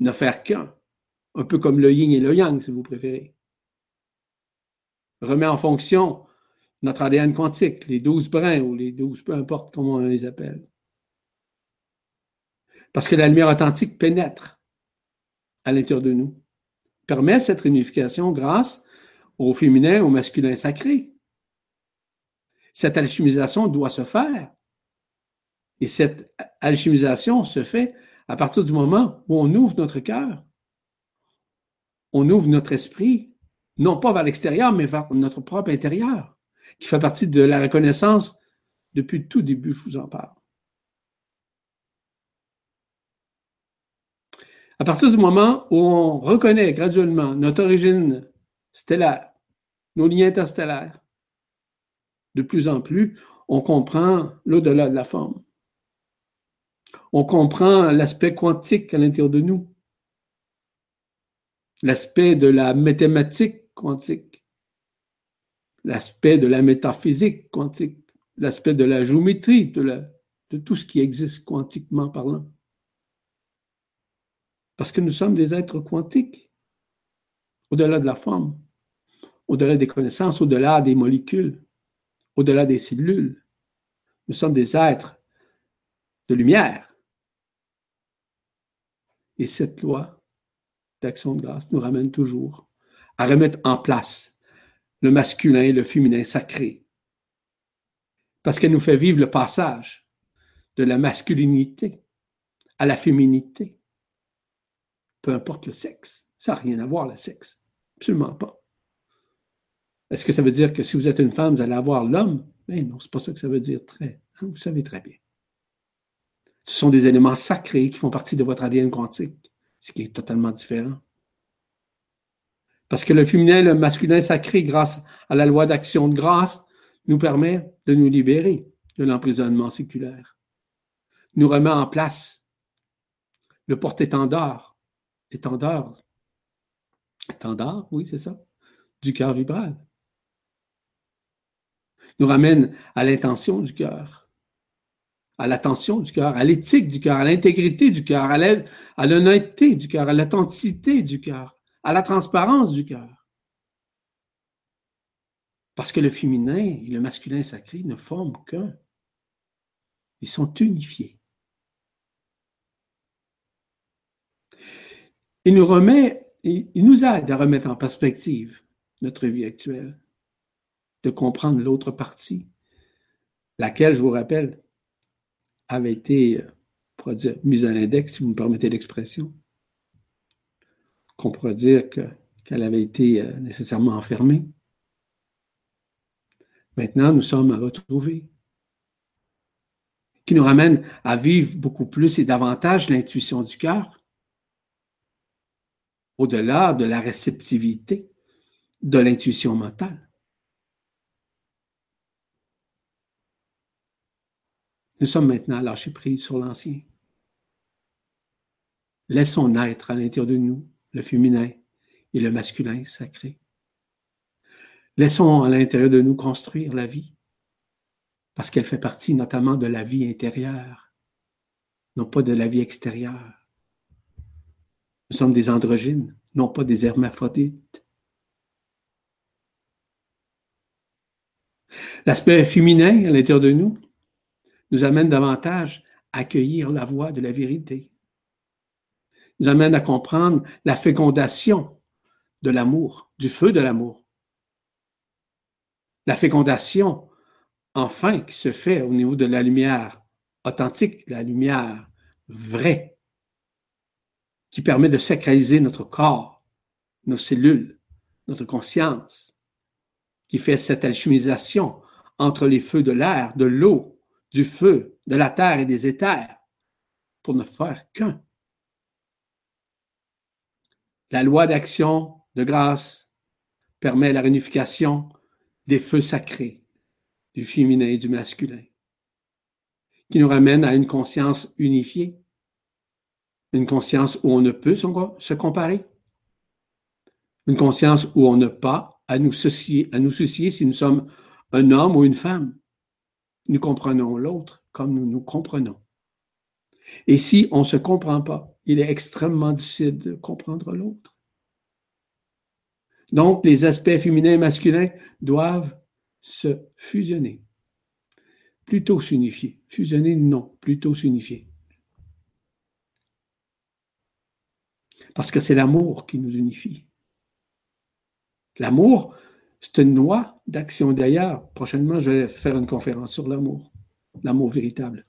ne faire qu'un, un peu comme le yin et le yang, si vous préférez. Remet en fonction notre ADN quantique, les douze brins ou les douze, peu importe comment on les appelle. Parce que la lumière authentique pénètre à l'intérieur de nous, permet cette réunification grâce au féminin, au masculin sacré. Cette alchimisation doit se faire. Et cette alchimisation se fait à partir du moment où on ouvre notre cœur, on ouvre notre esprit, non pas vers l'extérieur, mais vers notre propre intérieur, qui fait partie de la reconnaissance depuis tout début, je vous en parle. À partir du moment où on reconnaît graduellement notre origine stellaire, nos liens interstellaires, de plus en plus, on comprend l'au-delà de la forme. On comprend l'aspect quantique à l'intérieur de nous, l'aspect de la mathématique quantique, l'aspect de la métaphysique quantique, l'aspect de la géométrie, de, tout ce qui existe quantiquement parlant. Parce que nous sommes des êtres quantiques, au-delà de la forme, au-delà des connaissances, au-delà des molécules, au-delà des cellules. Nous sommes des êtres de lumière. Et cette loi d'action de grâce nous ramène toujours à remettre en place le masculin et le féminin sacré. Parce qu'elle nous fait vivre le passage de la masculinité à la féminité peu importe le sexe. Ça n'a rien à voir, le sexe. Absolument pas. Est-ce que ça veut dire que si vous êtes une femme, vous allez avoir l'homme? Mais non, c'est pas ça que ça veut dire très. Hein, vous savez très bien. Ce sont des éléments sacrés qui font partie de votre ADN quantique, ce qui est totalement différent. Parce que le féminin le masculin sacré, grâce à la loi d'action de grâce, nous permet de nous libérer de l'emprisonnement séculaire. Nous remet en place le porte-étendard étendard. Étendard, oui, c'est ça. Du cœur vibral. Nous ramène à l'intention du cœur, à l'attention du cœur, à l'éthique du cœur, à l'intégrité du cœur, à l'honnêteté du cœur, à l'authenticité du cœur, à la transparence du cœur. Parce que le féminin et le masculin sacré ne forment qu'un. Ils sont unifiés. il nous remet, il, nous aide à remettre en perspective notre vie actuelle, de comprendre l'autre partie, laquelle, je vous rappelle, avait été, pourrait mise à l'index, si vous me permettez l'expression, qu'on pourrait dire qu'elle avait été euh, nécessairement enfermée. Maintenant, nous sommes à retrouver, qui nous ramène à vivre beaucoup plus et davantage l'intuition du cœur, au-delà de la réceptivité de l'intuition mentale. Nous sommes maintenant lâchés prise sur l'ancien. Laissons naître à l'intérieur de nous le féminin et le masculin sacré. Laissons à l'intérieur de nous construire la vie, parce qu'elle fait partie notamment de la vie intérieure, non pas de la vie extérieure. Nous sommes des androgynes, non pas des hermaphrodites. L'aspect féminin à l'intérieur de nous nous amène davantage à accueillir la voix de la vérité, nous amène à comprendre la fécondation de l'amour, du feu de l'amour. La fécondation, enfin, qui se fait au niveau de la lumière authentique, la lumière vraie, qui permet de sacraliser notre corps, nos cellules, notre conscience, qui fait cette alchimisation entre les feux de l'air, de l'eau, du feu, de la terre et des éthers, pour ne faire qu'un. La loi d'action de grâce permet la réunification des feux sacrés, du féminin et du masculin, qui nous ramène à une conscience unifiée, une conscience où on ne peut se comparer. Une conscience où on n'a pas à nous, soucier, à nous soucier si nous sommes un homme ou une femme. Nous comprenons l'autre comme nous nous comprenons. Et si on ne se comprend pas, il est extrêmement difficile de comprendre l'autre. Donc, les aspects féminins et masculins doivent se fusionner. Plutôt s'unifier. Fusionner, non, plutôt s'unifier. Parce que c'est l'amour qui nous unifie. L'amour, c'est une loi d'action. D'ailleurs, prochainement, je vais faire une conférence sur l'amour. L'amour véritable.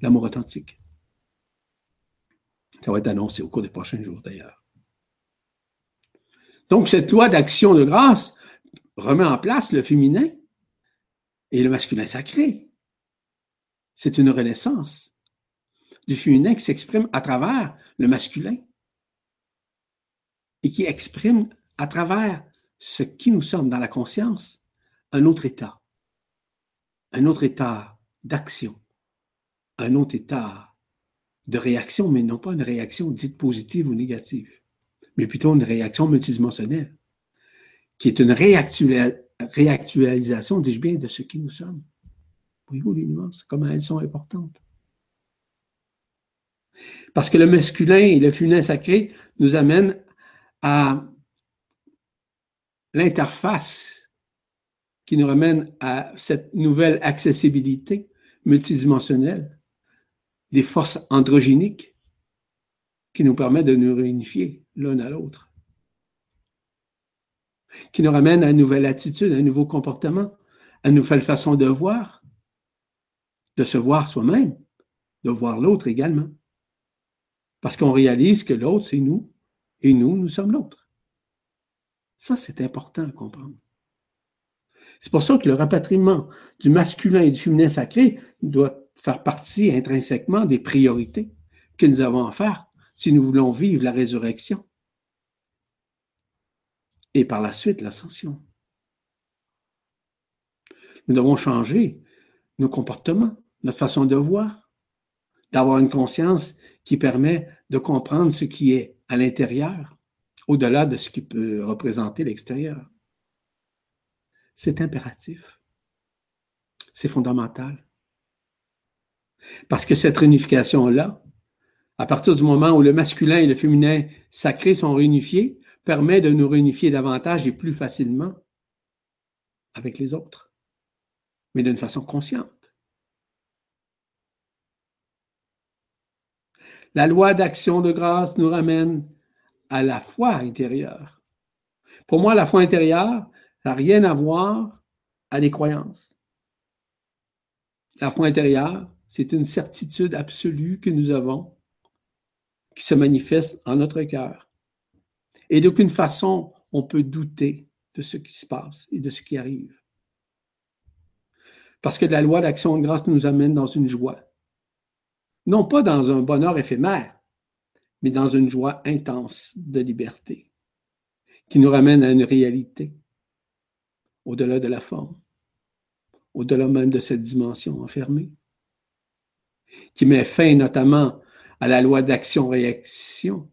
L'amour authentique. Ça va être annoncé au cours des prochains jours, d'ailleurs. Donc, cette loi d'action de grâce remet en place le féminin et le masculin sacré. C'est une renaissance du féminin qui s'exprime à travers le masculin et qui exprime à travers ce qui nous sommes dans la conscience un autre état, un autre état d'action, un autre état de réaction, mais non pas une réaction dite positive ou négative, mais plutôt une réaction multidimensionnelle, qui est une réactualisation, dis-je bien, de ce qui nous sommes. Voyez-vous les nuances, comment elles sont importantes. Parce que le masculin et le féminin sacré nous amènent à l'interface qui nous ramène à cette nouvelle accessibilité multidimensionnelle des forces androgyniques qui nous permet de nous réunifier l'un à l'autre, qui nous ramène à une nouvelle attitude, à un nouveau comportement, à une nouvelle façon de voir, de se voir soi-même, de voir l'autre également. Parce qu'on réalise que l'autre, c'est nous, et nous, nous sommes l'autre. Ça, c'est important à comprendre. C'est pour ça que le rapatriement du masculin et du féminin sacré doit faire partie intrinsèquement des priorités que nous avons à faire si nous voulons vivre la résurrection et par la suite l'ascension. Nous devons changer nos comportements, notre façon de voir, d'avoir une conscience qui permet de comprendre ce qui est à l'intérieur, au-delà de ce qui peut représenter l'extérieur. C'est impératif. C'est fondamental. Parce que cette réunification-là, à partir du moment où le masculin et le féminin sacré sont réunifiés, permet de nous réunifier davantage et plus facilement avec les autres, mais d'une façon consciente. La loi d'action de grâce nous ramène à la foi intérieure. Pour moi, la foi intérieure n'a rien à voir à des croyances. La foi intérieure, c'est une certitude absolue que nous avons qui se manifeste en notre cœur. Et d'aucune façon, on peut douter de ce qui se passe et de ce qui arrive. Parce que la loi d'action de grâce nous amène dans une joie. Non pas dans un bonheur éphémère, mais dans une joie intense de liberté, qui nous ramène à une réalité, au-delà de la forme, au-delà même de cette dimension enfermée qui met fin notamment à la loi d'action-réaction.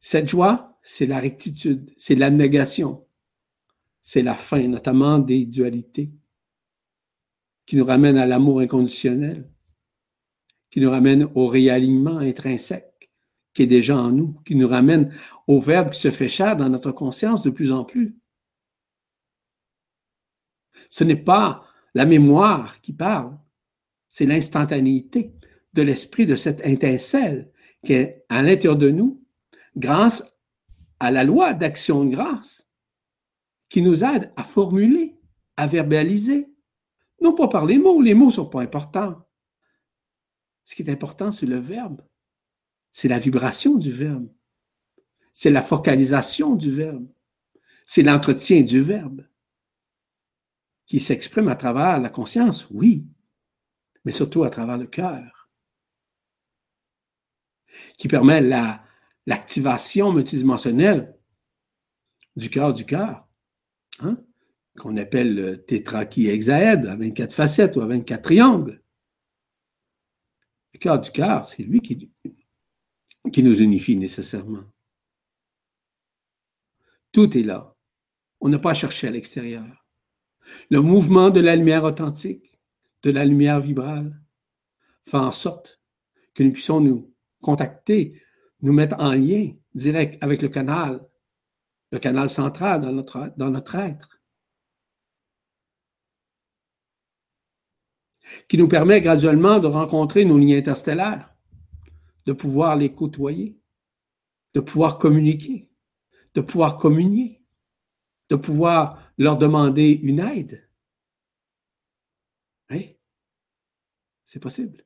Cette joie, c'est la rectitude, c'est l'abnégation, c'est la fin notamment des dualités, qui nous ramène à l'amour inconditionnel, qui nous ramène au réalignement intrinsèque qui est déjà en nous, qui nous ramène au Verbe qui se fait chair dans notre conscience de plus en plus. Ce n'est pas la mémoire qui parle, c'est l'instantanéité de l'esprit de cette étincelle qui est à l'intérieur de nous grâce à la loi d'action de grâce qui nous aide à formuler, à verbaliser. Non pas par les mots, les mots ne sont pas importants. Ce qui est important, c'est le verbe. C'est la vibration du verbe. C'est la focalisation du verbe. C'est l'entretien du verbe qui s'exprime à travers la conscience, oui, mais surtout à travers le cœur, qui permet la, l'activation multidimensionnelle du cœur du cœur, hein, qu'on appelle le tétrakiehexaède à 24 facettes ou à 24 triangles. Le cœur du cœur, c'est lui qui, nous unifie nécessairement. Tout est là. On n'a pas à chercher à l'extérieur. Le mouvement de la lumière authentique, de la lumière vibrale, fait en sorte que nous puissions nous contacter nous mettre en lien direct avec le canal, le canal central dans notre être, qui nous permet graduellement de rencontrer nos lignes interstellaires, de pouvoir les côtoyer, de pouvoir communiquer, de pouvoir communier, de pouvoir leur demander une aide. Hein? C'est possible.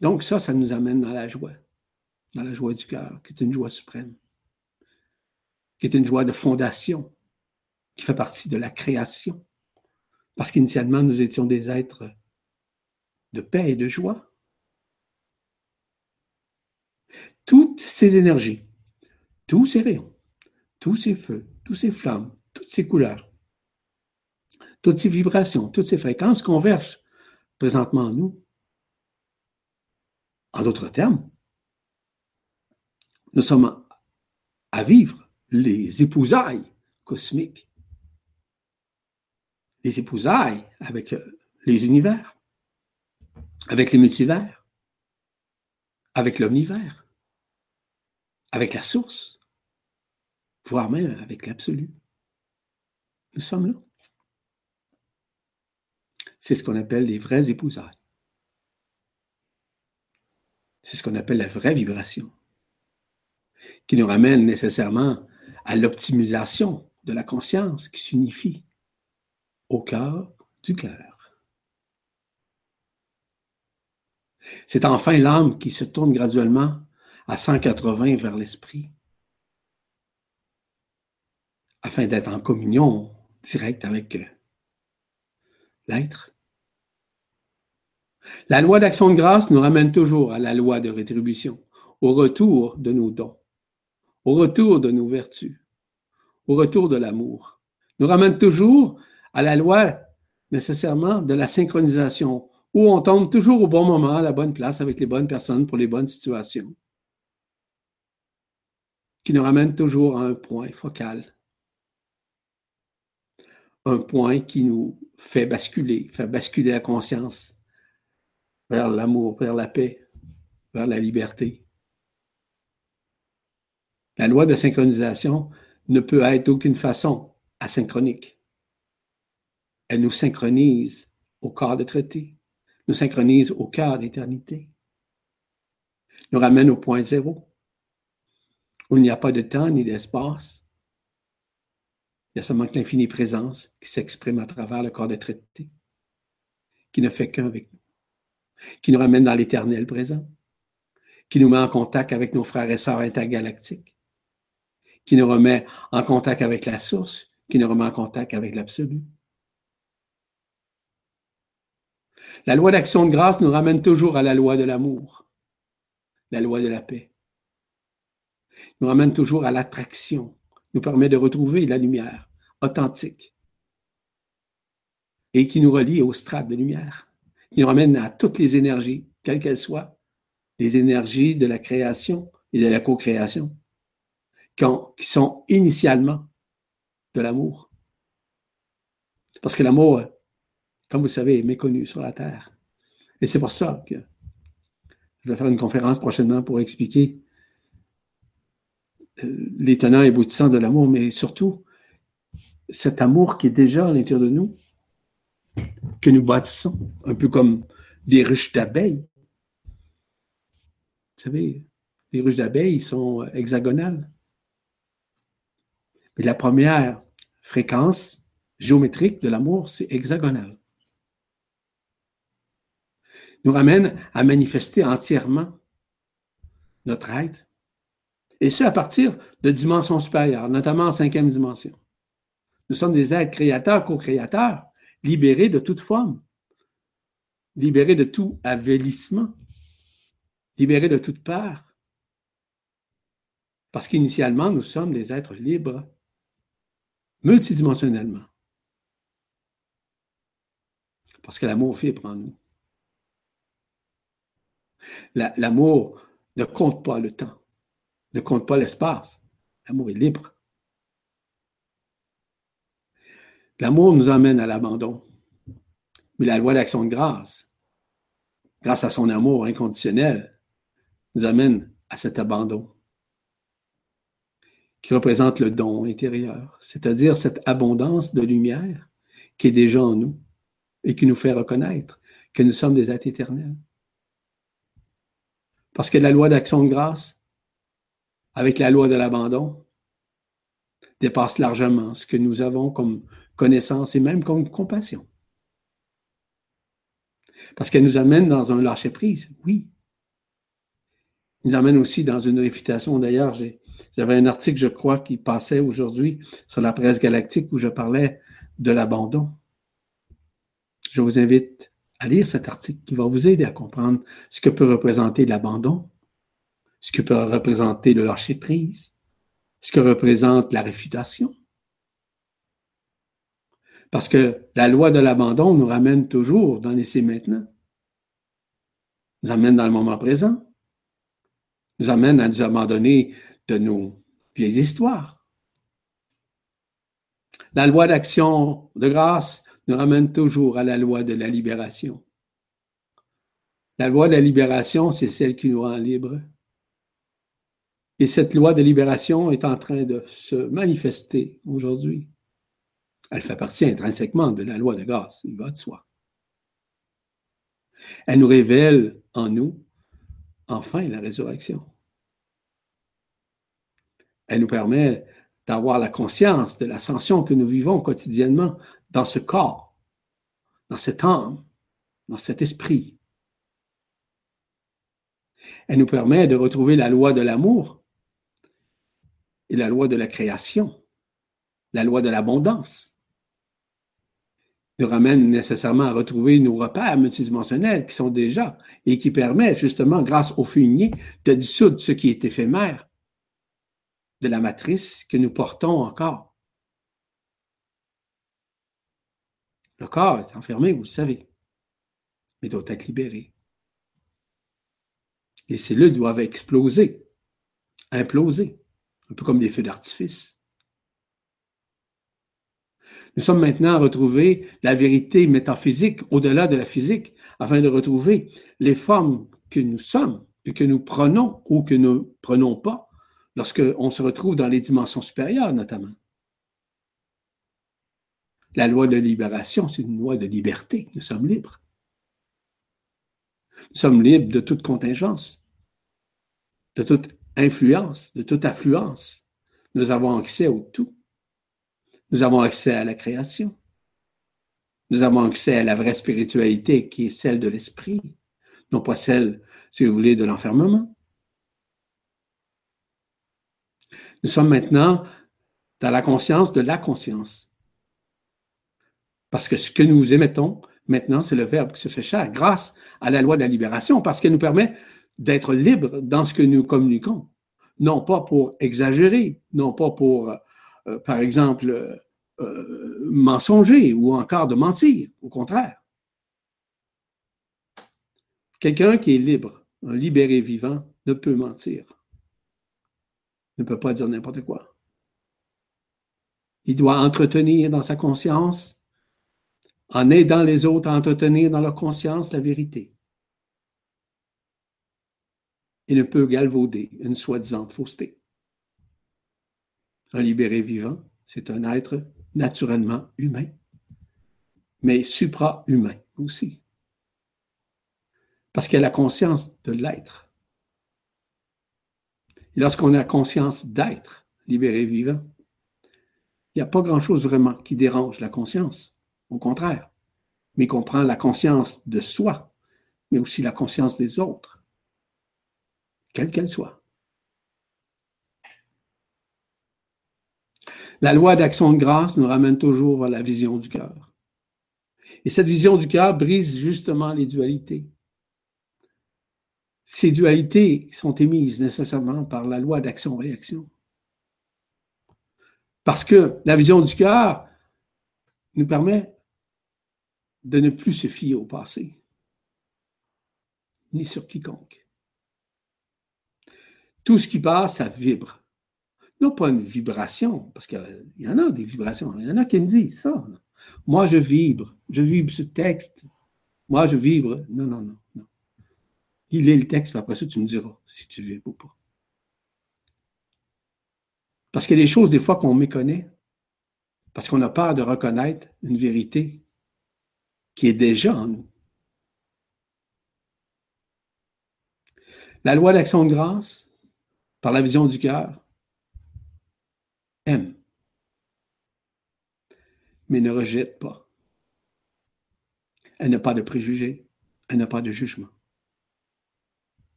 Donc ça, ça nous amène dans la joie, dans la joie du cœur, qui est une joie suprême, qui est une joie de fondation, qui fait partie de la création. Parce qu'initialement, nous étions des êtres de paix et de joie. Toutes ces énergies, tous ces rayons, tous ces feux, tous ces flammes, toutes ces couleurs, toutes ces vibrations, toutes ces fréquences convergent présentement en nous en d'autres termes, nous sommes à vivre les épousailles cosmiques, les épousailles avec euh, les univers, avec les multivers, avec l'omnivers, avec la source, voire même avec l'absolu. Nous sommes là. C'est ce qu'on appelle les vraies épousailles. C'est ce qu'on appelle la vraie vibration, qui nous ramène nécessairement à l'optimisation de la conscience qui s'unifie au cœur du cœur. C'est enfin l'âme qui se tourne graduellement à 180 vers l'esprit, afin d'être en communion directe avec l'être. La loi d'action de grâce nous ramène toujours à la loi de rétribution, au retour de nos dons, au retour de nos vertus, au retour de l'amour. Nous ramène toujours à la loi nécessairement de la synchronisation, où on tombe toujours au bon moment, à la bonne place, avec les bonnes personnes pour les bonnes situations, qui nous ramène toujours à un point focal, un point qui nous fait basculer, fait basculer la conscience vers l'amour, vers la paix, vers la liberté. La loi de synchronisation ne peut être d'aucune façon asynchronique. Elle nous synchronise au corps de traité, nous synchronise au cœur d'éternité, nous ramène au point zéro, où il n'y a pas de temps ni d'espace. Il y a seulement que l'infinie présence qui s'exprime à travers le corps de traité, qui ne fait qu'un avec nous qui nous ramène dans l'éternel présent, qui nous met en contact avec nos frères et sœurs intergalactiques, qui nous remet en contact avec la source, qui nous remet en contact avec l'absolu. La loi d'action de grâce nous ramène toujours à la loi de l'amour, la loi de la paix. Nous ramène toujours à l'attraction, nous permet de retrouver la lumière authentique et qui nous relie aux strates de lumière qui nous ramène à toutes les énergies, quelles qu'elles soient, les énergies de la création et de la co-création, qui, sont initialement de l'amour. Parce que l'amour, comme vous savez, est méconnu sur la Terre. Et c'est pour ça que je vais faire une conférence prochainement pour expliquer euh, les tenants et aboutissants de l'amour, mais surtout cet amour qui est déjà à l'intérieur de nous, que nous bâtissons, un peu comme des ruches d'abeilles. Vous savez, les ruches d'abeilles sont hexagonales. Mais la première fréquence géométrique de l'amour, c'est hexagonal. Nous ramène à manifester entièrement notre être, et ce à partir de dimensions supérieures, notamment en cinquième dimension. Nous sommes des êtres créateurs, co-créateurs, libérés de toute forme, libérés de tout avélissement, libérés de toute peur. Parce qu'initialement, nous sommes des êtres libres, multidimensionnellement. Parce que l'amour vibre en nous. L'amour ne compte pas le temps, ne compte pas l'espace. L'amour est libre. L'amour nous emmène à l'abandon. Mais la loi d'action de grâce, grâce à son amour inconditionnel, nous amène à cet abandon qui représente le don intérieur, c'est-à-dire cette abondance de lumière qui est déjà en nous et qui nous fait reconnaître que nous sommes des êtres éternels. Parce que la loi d'action de grâce, avec la loi de l'abandon, dépasse largement ce que nous avons comme connaissance et même comme compassion. Parce qu'elle nous amène dans un lâcher-prise, oui. Elle nous amène aussi dans une réfutation. D'ailleurs, j'avais un article, je crois, qui passait aujourd'hui sur la presse galactique où je parlais de l'abandon. Je vous invite à lire cet article qui va vous aider à comprendre ce que peut représenter l'abandon, ce que peut représenter le lâcher-prise, ce que représente la réfutation. Parce que la loi de l'abandon nous ramène toujours dans l'essai maintenant, nous amène dans le moment présent, nous amène à nous abandonner de nos vieilles histoires. La loi d'action de grâce nous ramène toujours à la loi de la libération. La loi de la libération, c'est celle qui nous rend libres. Et cette loi de libération est en train de se manifester aujourd'hui. Elle fait partie intrinsèquement de la loi de grâce, il va de soi. Elle nous révèle en nous, enfin, la résurrection. Elle nous permet d'avoir la conscience de l'ascension que nous vivons quotidiennement dans ce corps, dans cette âme, dans cet esprit. Elle nous permet de retrouver la loi de l'amour et la loi de la création, la loi de l'abondance nous ramène nécessairement à retrouver nos repères multidimensionnels qui sont déjà et qui permettent justement, grâce au fumier, de dissoudre ce qui est éphémère de la matrice que nous portons encore. Le corps est enfermé, vous le savez, mais doit être libéré. Les cellules doivent exploser, imploser, un peu comme des feux d'artifice. Nous sommes maintenant à retrouver la vérité métaphysique au-delà de la physique, afin de retrouver les formes que nous sommes et que nous prenons ou que nous ne prenons pas lorsqu'on se retrouve dans les dimensions supérieures notamment. La loi de libération, c'est une loi de liberté. Nous sommes libres. Nous sommes libres de toute contingence, de toute influence, de toute affluence. Nous avons accès au tout. Nous avons accès à la création. Nous avons accès à la vraie spiritualité qui est celle de l'esprit, non pas celle, si vous voulez, de l'enfermement. Nous sommes maintenant dans la conscience de la conscience. Parce que ce que nous émettons maintenant, c'est le Verbe qui se fait chair grâce à la loi de la libération, parce qu'elle nous permet d'être libres dans ce que nous communiquons. Non pas pour exagérer, non pas pour euh, par exemple, euh, mensonger ou encore de mentir, au contraire. Quelqu'un qui est libre, un libéré vivant, ne peut mentir, ne peut pas dire n'importe quoi. Il doit entretenir dans sa conscience, en aidant les autres à entretenir dans leur conscience la vérité. Il ne peut galvauder une soi-disant fausseté. Un libéré vivant, c'est un être naturellement humain, mais supra-humain aussi. Parce qu'il a la conscience de l'être. Lorsqu'on a conscience d'être libéré vivant, il n'y a pas grand-chose vraiment qui dérange la conscience. Au contraire. Mais qu'on prend la conscience de soi, mais aussi la conscience des autres, quelle qu'elle soit. La loi d'action de grâce nous ramène toujours vers la vision du cœur. Et cette vision du cœur brise justement les dualités. Ces dualités sont émises nécessairement par la loi d'action-réaction. Parce que la vision du cœur nous permet de ne plus se fier au passé, ni sur quiconque. Tout ce qui passe, ça vibre non pas une vibration, parce qu'il y en a des vibrations, il y en a qui me disent ça. Moi, je vibre, je vibre ce texte. Moi, je vibre. Non, non, non, non. Il est le texte, après ça, tu me diras si tu veux ou pas. Parce qu'il y a des choses, des fois, qu'on méconnaît, parce qu'on a peur de reconnaître une vérité qui est déjà en nous. La loi d'action de grâce, par la vision du cœur, aime, mais ne rejette pas. Elle n'a pas de préjugés, elle n'a pas de jugement.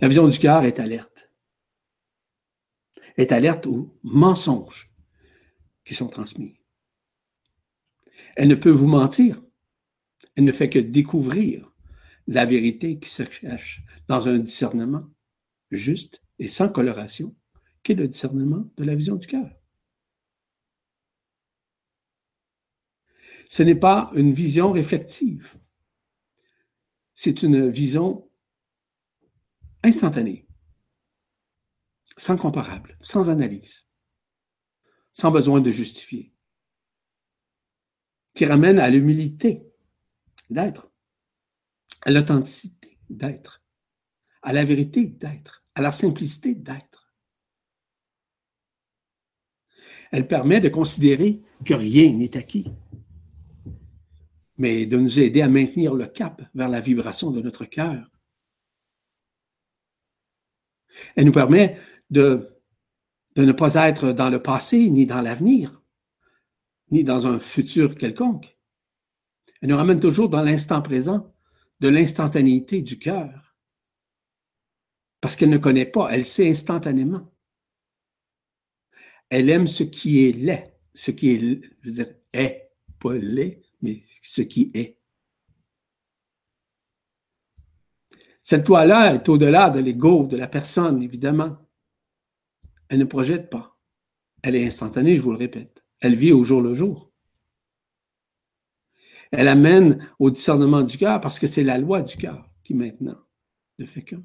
La vision du cœur est alerte. Est alerte aux mensonges qui sont transmis. Elle ne peut vous mentir. Elle ne fait que découvrir la vérité qui se cache dans un discernement juste et sans coloration, qui est le discernement de la vision du cœur. Ce n'est pas une vision réflexive. C'est une vision instantanée, sans comparable, sans analyse, sans besoin de justifier, qui ramène à l'humilité d'être, à l'authenticité d'être, à la vérité d'être, à la simplicité d'être. Elle permet de considérer que rien n'est acquis, mais de nous aider à maintenir le cap vers la vibration de notre cœur. Elle nous permet de, ne pas être dans le passé ni dans l'avenir, ni dans un futur quelconque. Elle nous ramène toujours dans l'instant présent, de l'instantanéité du cœur. Parce qu'elle ne connaît pas, elle sait instantanément. Elle aime ce qui est laid, ce qui est, je veux dire, est, pas laid, mais ce qui est. Cette loi-là est au-delà de l'ego, de la personne, évidemment. Elle ne projette pas. Elle est instantanée, je vous le répète. Elle vit au jour le jour. Elle amène au discernement du cœur parce que c'est la loi du cœur qui maintenant ne fait qu'un.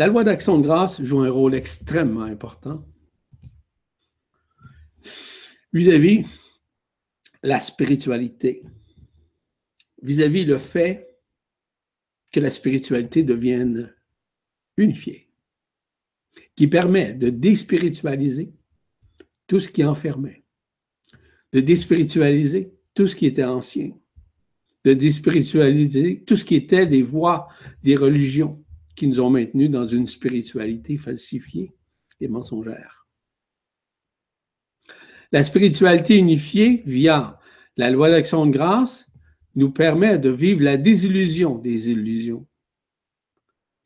La loi d'action de grâce joue un rôle extrêmement important vis-à-vis la spiritualité, vis-à-vis le fait que la spiritualité devienne unifiée, qui permet de déspiritualiser tout ce qui enfermait, de déspiritualiser tout ce qui était ancien, de déspiritualiser tout ce qui était des voies des religions, qui nous ont maintenus dans une spiritualité falsifiée et mensongère. La spiritualité unifiée via la loi d'action de grâce nous permet de vivre la désillusion des illusions,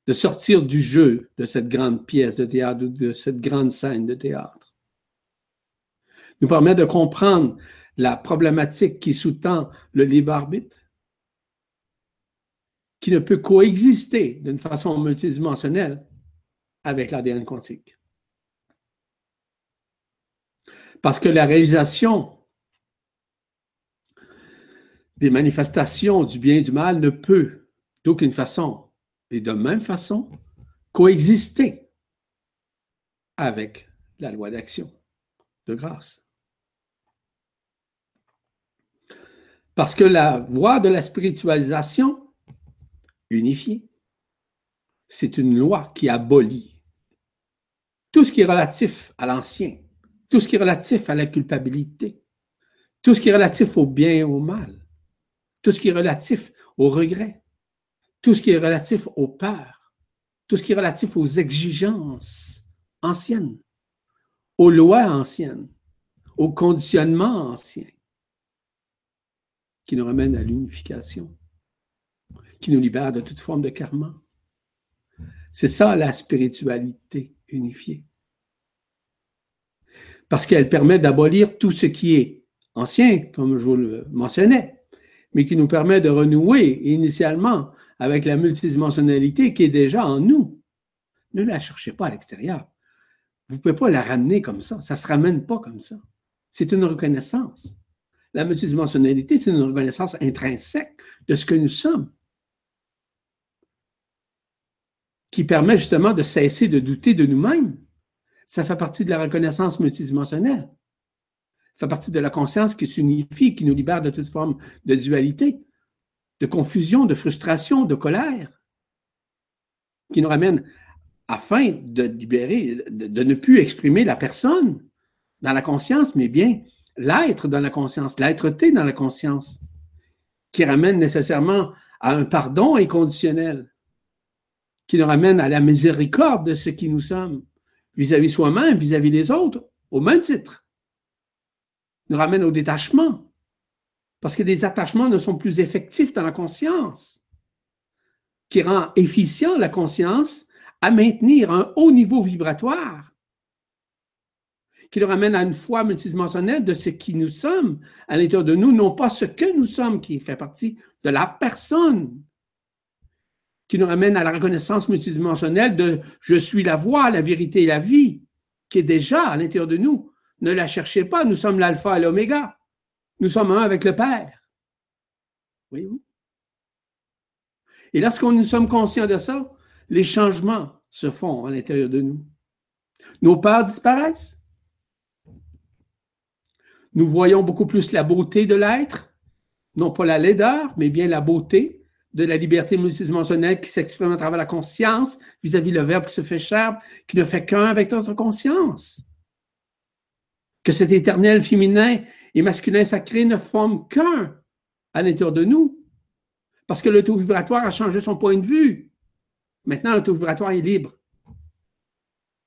de sortir du jeu de cette grande pièce de théâtre, de cette grande scène de théâtre. Nous permet de comprendre la problématique qui sous-tend le libre arbitre, qui ne peut coexister d'une façon multidimensionnelle avec l'ADN quantique. Parce que la réalisation des manifestations du bien et du mal ne peut d'aucune façon et de même façon coexister avec la loi d'action de grâce. Parce que la voie de la spiritualisation unifié. C'est une loi qui abolit tout ce qui est relatif à l'ancien, tout ce qui est relatif à la culpabilité, tout ce qui est relatif au bien et au mal, tout ce qui est relatif au regret, tout ce qui est relatif aux peurs, tout ce qui est relatif aux exigences anciennes, aux lois anciennes, aux conditionnements anciens, qui nous ramènent à l'unification qui nous libère de toute forme de karma. C'est ça la spiritualité unifiée. Parce qu'elle permet d'abolir tout ce qui est ancien, comme je vous le mentionnais, mais qui nous permet de renouer initialement avec la multidimensionnalité qui est déjà en nous. Ne la cherchez pas à l'extérieur. Vous ne pouvez pas la ramener comme ça. Ça ne se ramène pas comme ça. C'est une reconnaissance. La multidimensionnalité, c'est une reconnaissance intrinsèque de ce que nous sommes. Qui permet justement de cesser de douter de nous-mêmes. Ça fait partie de la reconnaissance multidimensionnelle. Ça fait partie de la conscience qui s'unifie, qui nous libère de toute forme de dualité, de confusion, de frustration, de colère, qui nous ramène afin de libérer, de, ne plus exprimer la personne dans la conscience, mais bien l'être dans la conscience, l'être-té dans la conscience, qui ramène nécessairement à un pardon inconditionnel, qui nous ramène à la miséricorde de ce qui nous sommes, vis-à-vis soi-même, vis-à-vis des autres, au même titre. Nous ramène au détachement, parce que les attachements ne sont plus effectifs dans la conscience, qui rend efficient la conscience à maintenir un haut niveau vibratoire qui nous ramène à une foi multidimensionnelle de ce qui nous sommes à l'intérieur de nous, non pas ce que nous sommes qui fait partie de la personne, qui nous ramène à la reconnaissance multidimensionnelle de je suis la voie, la vérité et la vie, qui est déjà à l'intérieur de nous. Ne la cherchez pas, nous sommes l'alpha et l'oméga. Nous sommes un avec le Père. Voyez-vous? Et lorsqu'on nous sommes conscients de ça, les changements se font à l'intérieur de nous. Nos peurs disparaissent. Nous voyons beaucoup plus la beauté de l'être, non pas la laideur, mais bien la beauté de la liberté multidimensionnelle qui s'exprime à travers la conscience vis-à-vis le Verbe qui se fait chair, qui ne fait qu'un avec notre conscience. Que cet éternel féminin et masculin sacré ne forment qu'un à l'intérieur de nous. Parce que le taux vibratoire a changé son point de vue. Maintenant, le taux vibratoire est libre.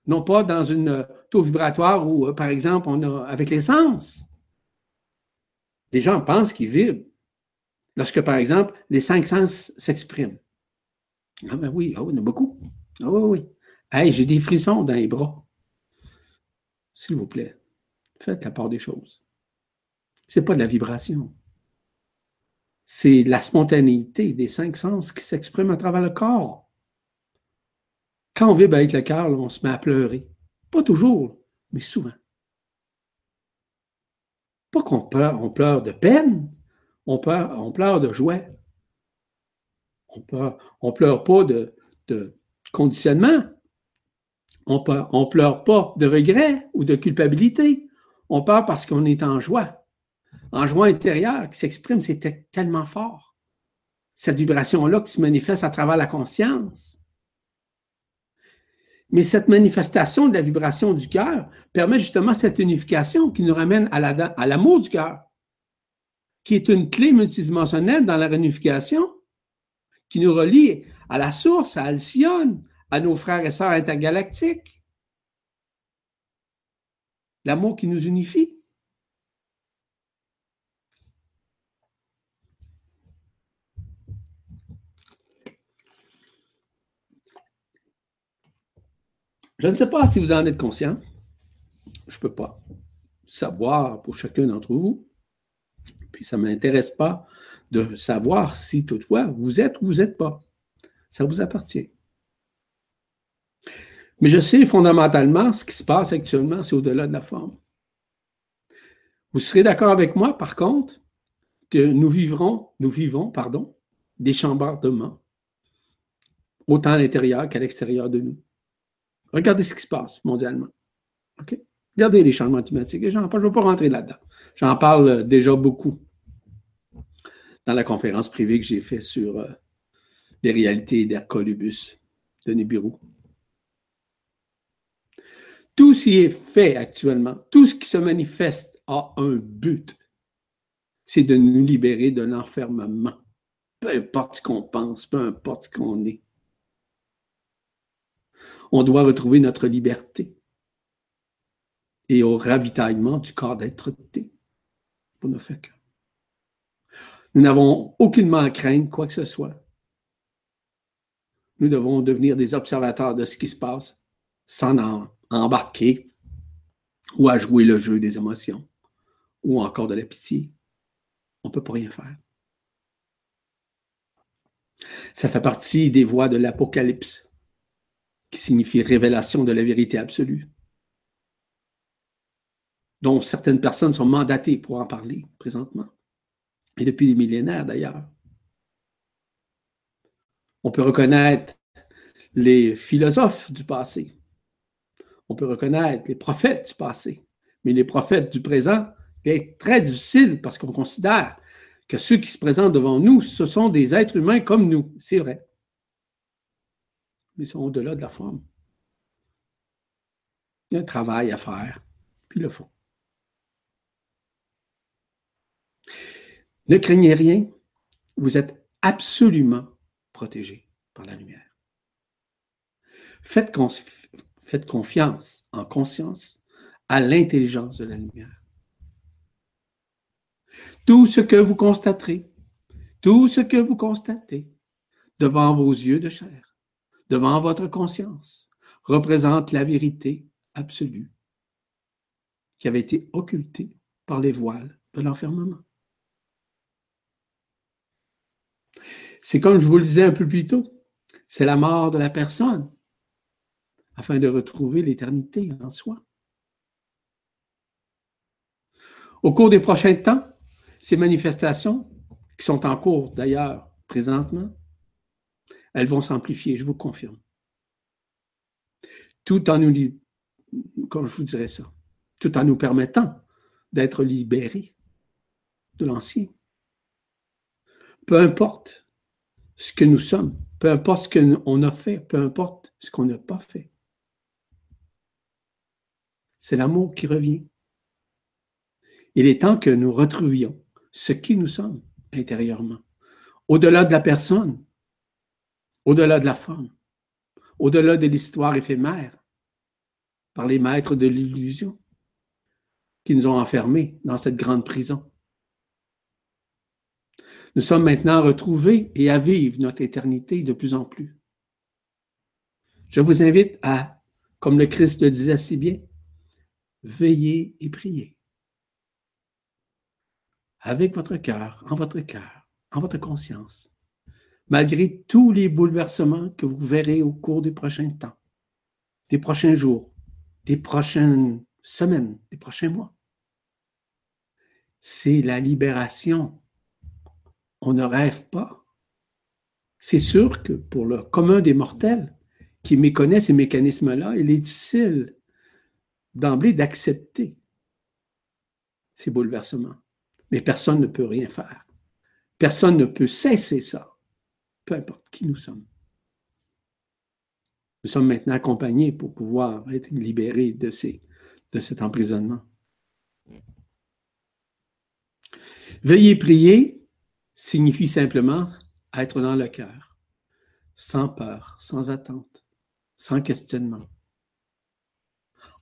Non pas dans une taux vibratoire où, par exemple, on a avec l'essence les gens pensent qu'ils vibrent lorsque, par exemple, les cinq sens s'expriment. Ah ben oui, oui, il y en a beaucoup. Ah oui, oui. Hey, j'ai des frissons dans les bras. S'il vous plaît, faites la part des choses. Ce n'est pas de la vibration. C'est la spontanéité des cinq sens qui s'expriment à travers le corps. Quand on vibre avec le cœur, on se met à pleurer. Pas toujours, mais souvent. Pas qu'on pleure, on pleure de peine, on pleure, pleure de joie. On pleure, pleure pas de, conditionnement. On on pleure pas de regret ou de culpabilité. On pleure parce qu'on est en joie. En joie intérieure qui s'exprime, c'est tellement fort. Cette vibration-là qui se manifeste à travers la conscience. Mais cette manifestation de la vibration du cœur permet justement cette unification qui nous ramène à l'amour du cœur, qui est une clé multidimensionnelle dans la réunification, qui nous relie à la source, à Alcyone, à nos frères et sœurs intergalactiques. L'amour qui nous unifie. Je ne sais pas si vous en êtes conscient. Je ne peux pas savoir pour chacun d'entre vous. Puis ça ne m'intéresse pas de savoir si toutefois vous êtes ou vous n'êtes pas. Ça vous appartient. Mais je sais fondamentalement ce qui se passe actuellement, c'est au-delà de la forme. Vous serez d'accord avec moi, par contre, que nous vivrons, nous vivons, pardon, des chambardements, autant à l'intérieur qu'à l'extérieur de nous. Regardez ce qui se passe mondialement. Regardez les changements climatiques. je ne vais pas rentrer là-dedans. J'en parle déjà beaucoup dans la conférence privée que j'ai faite sur euh, les réalités d'Hercolubus de Nibiru. Tout ce qui est fait actuellement, tout ce qui se manifeste a un but. C'est de nous libérer de l'enfermement. Peu importe ce qu'on pense, peu importe ce qu'on est on doit retrouver notre liberté et au ravitaillement du corps d'être-té pour nos fait Nous n'avons aucunement à craindre quoi que ce soit. Nous devons devenir des observateurs de ce qui se passe sans en embarquer ou à jouer le jeu des émotions ou encore de la pitié. On ne peut pas rien faire. Ça fait partie des voies de l'Apocalypse qui signifie révélation de la vérité absolue, dont certaines personnes sont mandatées pour en parler présentement, et depuis des millénaires d'ailleurs. On peut reconnaître les philosophes du passé. On peut reconnaître les prophètes du passé. Mais les prophètes du présent, c'est très difficile parce qu'on considère que ceux qui se présentent devant nous, ce sont des êtres humains comme nous. C'est vrai. Mais ils sont au-delà de la forme. Il y a un travail à faire, puis le font. Ne craignez rien, vous êtes absolument protégé par la lumière. Faites, confiance en conscience à l'intelligence de la lumière. Tout ce que vous constaterez, tout ce que vous constatez devant vos yeux de chair, devant votre conscience, représente la vérité absolue qui avait été occultée par les voiles de l'enfermement. C'est comme je vous le disais un peu plus tôt, c'est la mort de la personne afin de retrouver l'éternité en soi. Au cours des prochains temps, ces manifestations, qui sont en cours d'ailleurs présentement, elles vont s'amplifier, je vous confirme. Tout en nous, je vous dirais ça, tout en nous permettant d'être libérés de l'ancien. Peu importe ce que nous sommes, peu importe ce qu'on a fait, peu importe ce qu'on n'a pas fait. C'est l'amour qui revient. Il est temps que nous retrouvions ce qui nous sommes intérieurement, au-delà de la personne, au-delà de la forme, au-delà de l'histoire éphémère, par les maîtres de l'illusion qui nous ont enfermés dans cette grande prison. Nous sommes maintenant retrouvés et à vivre notre éternité de plus en plus. Je vous invite à, comme le Christ le disait si bien, veiller et prier avec votre cœur, en votre cœur, en votre conscience, malgré tous les bouleversements que vous verrez au cours des prochains temps, des prochains jours, des prochaines semaines, des prochains mois. C'est la libération. On ne rêve pas. C'est sûr que pour le commun des mortels qui méconnaît ces mécanismes-là, il est difficile d'emblée d'accepter ces bouleversements. Mais personne ne peut rien faire. Personne ne peut cesser ça, peu importe qui nous sommes. Nous sommes maintenant accompagnés pour pouvoir être libérés de, ces, de cet emprisonnement. Veiller prier signifie simplement être dans le cœur, sans peur, sans attente, sans questionnement,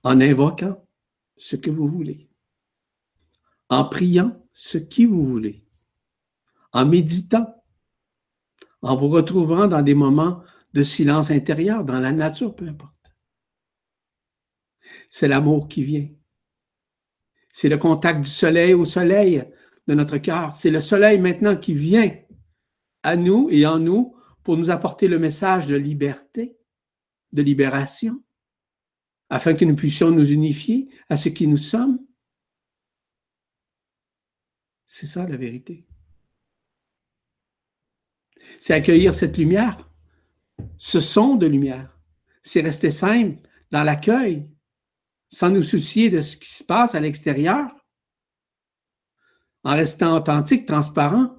en invoquant ce que vous voulez, en priant ce qui vous voulez, en méditant, en vous retrouvant dans des moments de silence intérieur, dans la nature, peu importe. C'est l'amour qui vient. C'est le contact du soleil au soleil de notre cœur. C'est le soleil maintenant qui vient à nous et en nous pour nous apporter le message de liberté, de libération, afin que nous puissions nous unifier à ce qui nous sommes c'est ça la vérité. C'est accueillir cette lumière, ce son de lumière. C'est rester simple dans l'accueil, sans nous soucier de ce qui se passe à l'extérieur, en restant authentique, transparent,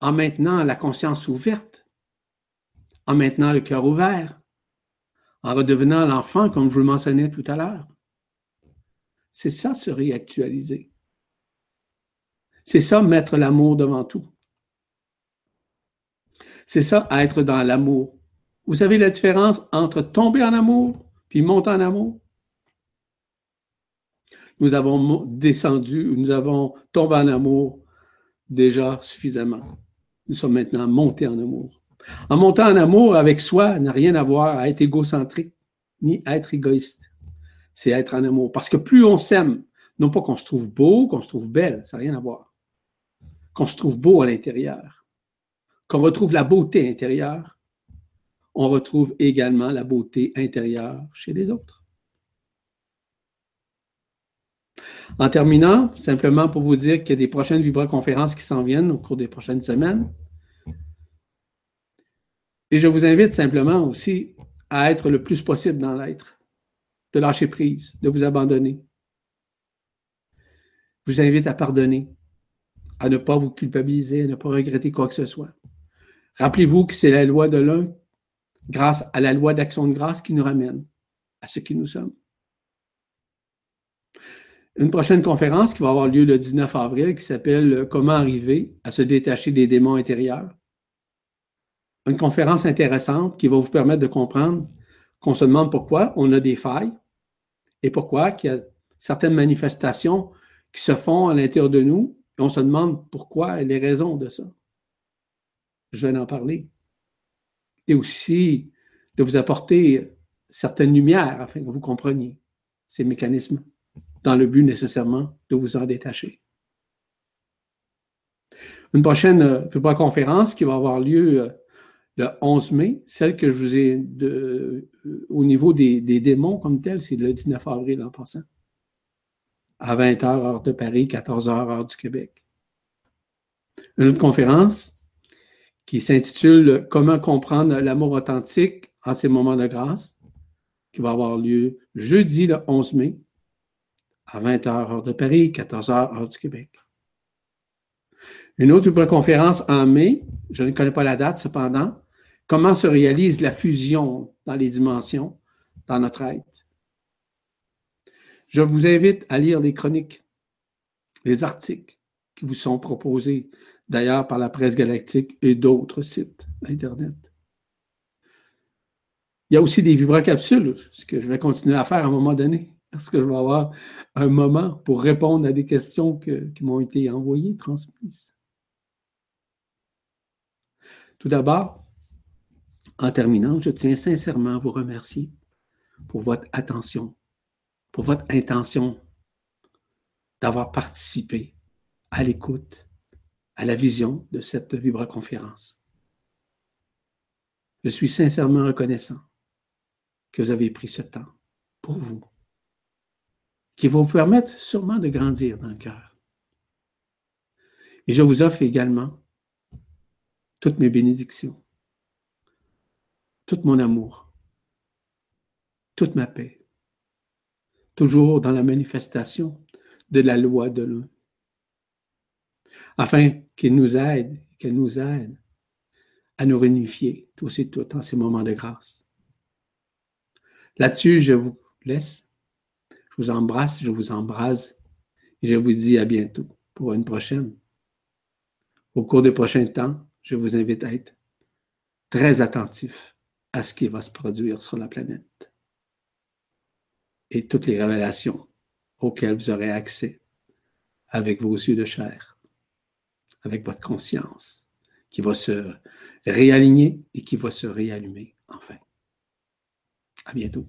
en maintenant la conscience ouverte, en maintenant le cœur ouvert, en redevenant l'enfant comme je vous le mentionnais tout à l'heure. C'est ça se réactualiser. C'est ça, mettre l'amour devant tout. C'est ça, être dans l'amour. Vous savez la différence entre tomber en amour puis monter en amour? Nous avons descendu, nous avons tombé en amour déjà suffisamment. Nous sommes maintenant montés en amour. En montant en amour avec soi n'a rien à voir à être égocentrique ni à être égoïste. C'est être en amour. Parce que plus on s'aime, non pas qu'on se trouve beau, qu'on se trouve belle, ça n'a rien à voir qu'on se trouve beau à l'intérieur, qu'on retrouve la beauté intérieure, on retrouve également la beauté intérieure chez les autres. En terminant, simplement pour vous dire qu'il y a des prochaines vibra-conférences qui s'en viennent au cours des prochaines semaines. Et je vous invite simplement aussi à être le plus possible dans l'être, de lâcher prise, de vous abandonner. Je vous invite à pardonner, à ne pas vous culpabiliser, à ne pas regretter quoi que ce soit. Rappelez-vous que c'est la loi de l'un, grâce à la loi d'action de grâce, qui nous ramène à ce qui nous sommes. Une prochaine conférence qui va avoir lieu le 19 avril qui s'appelle Comment arriver à se détacher des démons intérieurs une conférence intéressante qui va vous permettre de comprendre qu'on se demande pourquoi on a des failles et pourquoi il y a certaines manifestations qui se font à l'intérieur de nous et on se demande pourquoi et les raisons de ça. Je vais en parler. Et aussi de vous apporter certaines lumières afin que vous compreniez ces mécanismes dans le but nécessairement de vous en détacher. Une prochaine euh, conférence qui va avoir lieu euh, le 11 mai. Celle que je vous ai euh, au niveau des, démons comme tel, c'est le 19 avril en passant. À 20h, heure de Paris, 14h, heure du Québec. Une autre conférence qui s'intitule Comment comprendre l'amour authentique en ces moments de grâce, qui va avoir lieu jeudi le 11 mai, à 20h, heure de Paris, 14h, heure du Québec. Une autre conférence en mai, je ne connais pas la date cependant, Comment se réalise la fusion dans les dimensions, dans notre être? Je vous invite à lire les chroniques, les articles qui vous sont proposés d'ailleurs par la presse galactique et d'autres sites Internet. Il y a aussi des vibracapsules, ce que je vais continuer à faire à un moment donné, parce que je vais avoir un moment pour répondre à des questions qui m'ont été envoyées, transmises. Tout d'abord, en terminant, je tiens sincèrement à vous remercier pour votre attention, pour votre intention d'avoir participé à l'écoute, à la vision de cette vibra-conférence. Je suis sincèrement reconnaissant que vous avez pris ce temps pour vous, qui va vous permettre sûrement de grandir dans le cœur. Et je vous offre également toutes mes bénédictions tout mon amour, toute ma paix, toujours dans la manifestation de la loi de l'un, afin qu'il nous aide, qu'elle nous aide à nous réunifier tous et toutes en ces moments de grâce. Là-dessus, je vous laisse, je vous embrasse, je vous embrase et je vous dis à bientôt pour une prochaine. Au cours des prochains temps, je vous invite à être très attentif à ce qui va se produire sur la planète et toutes les révélations auxquelles vous aurez accès avec vos yeux de chair, avec votre conscience qui va se réaligner et qui va se réallumer enfin. À bientôt.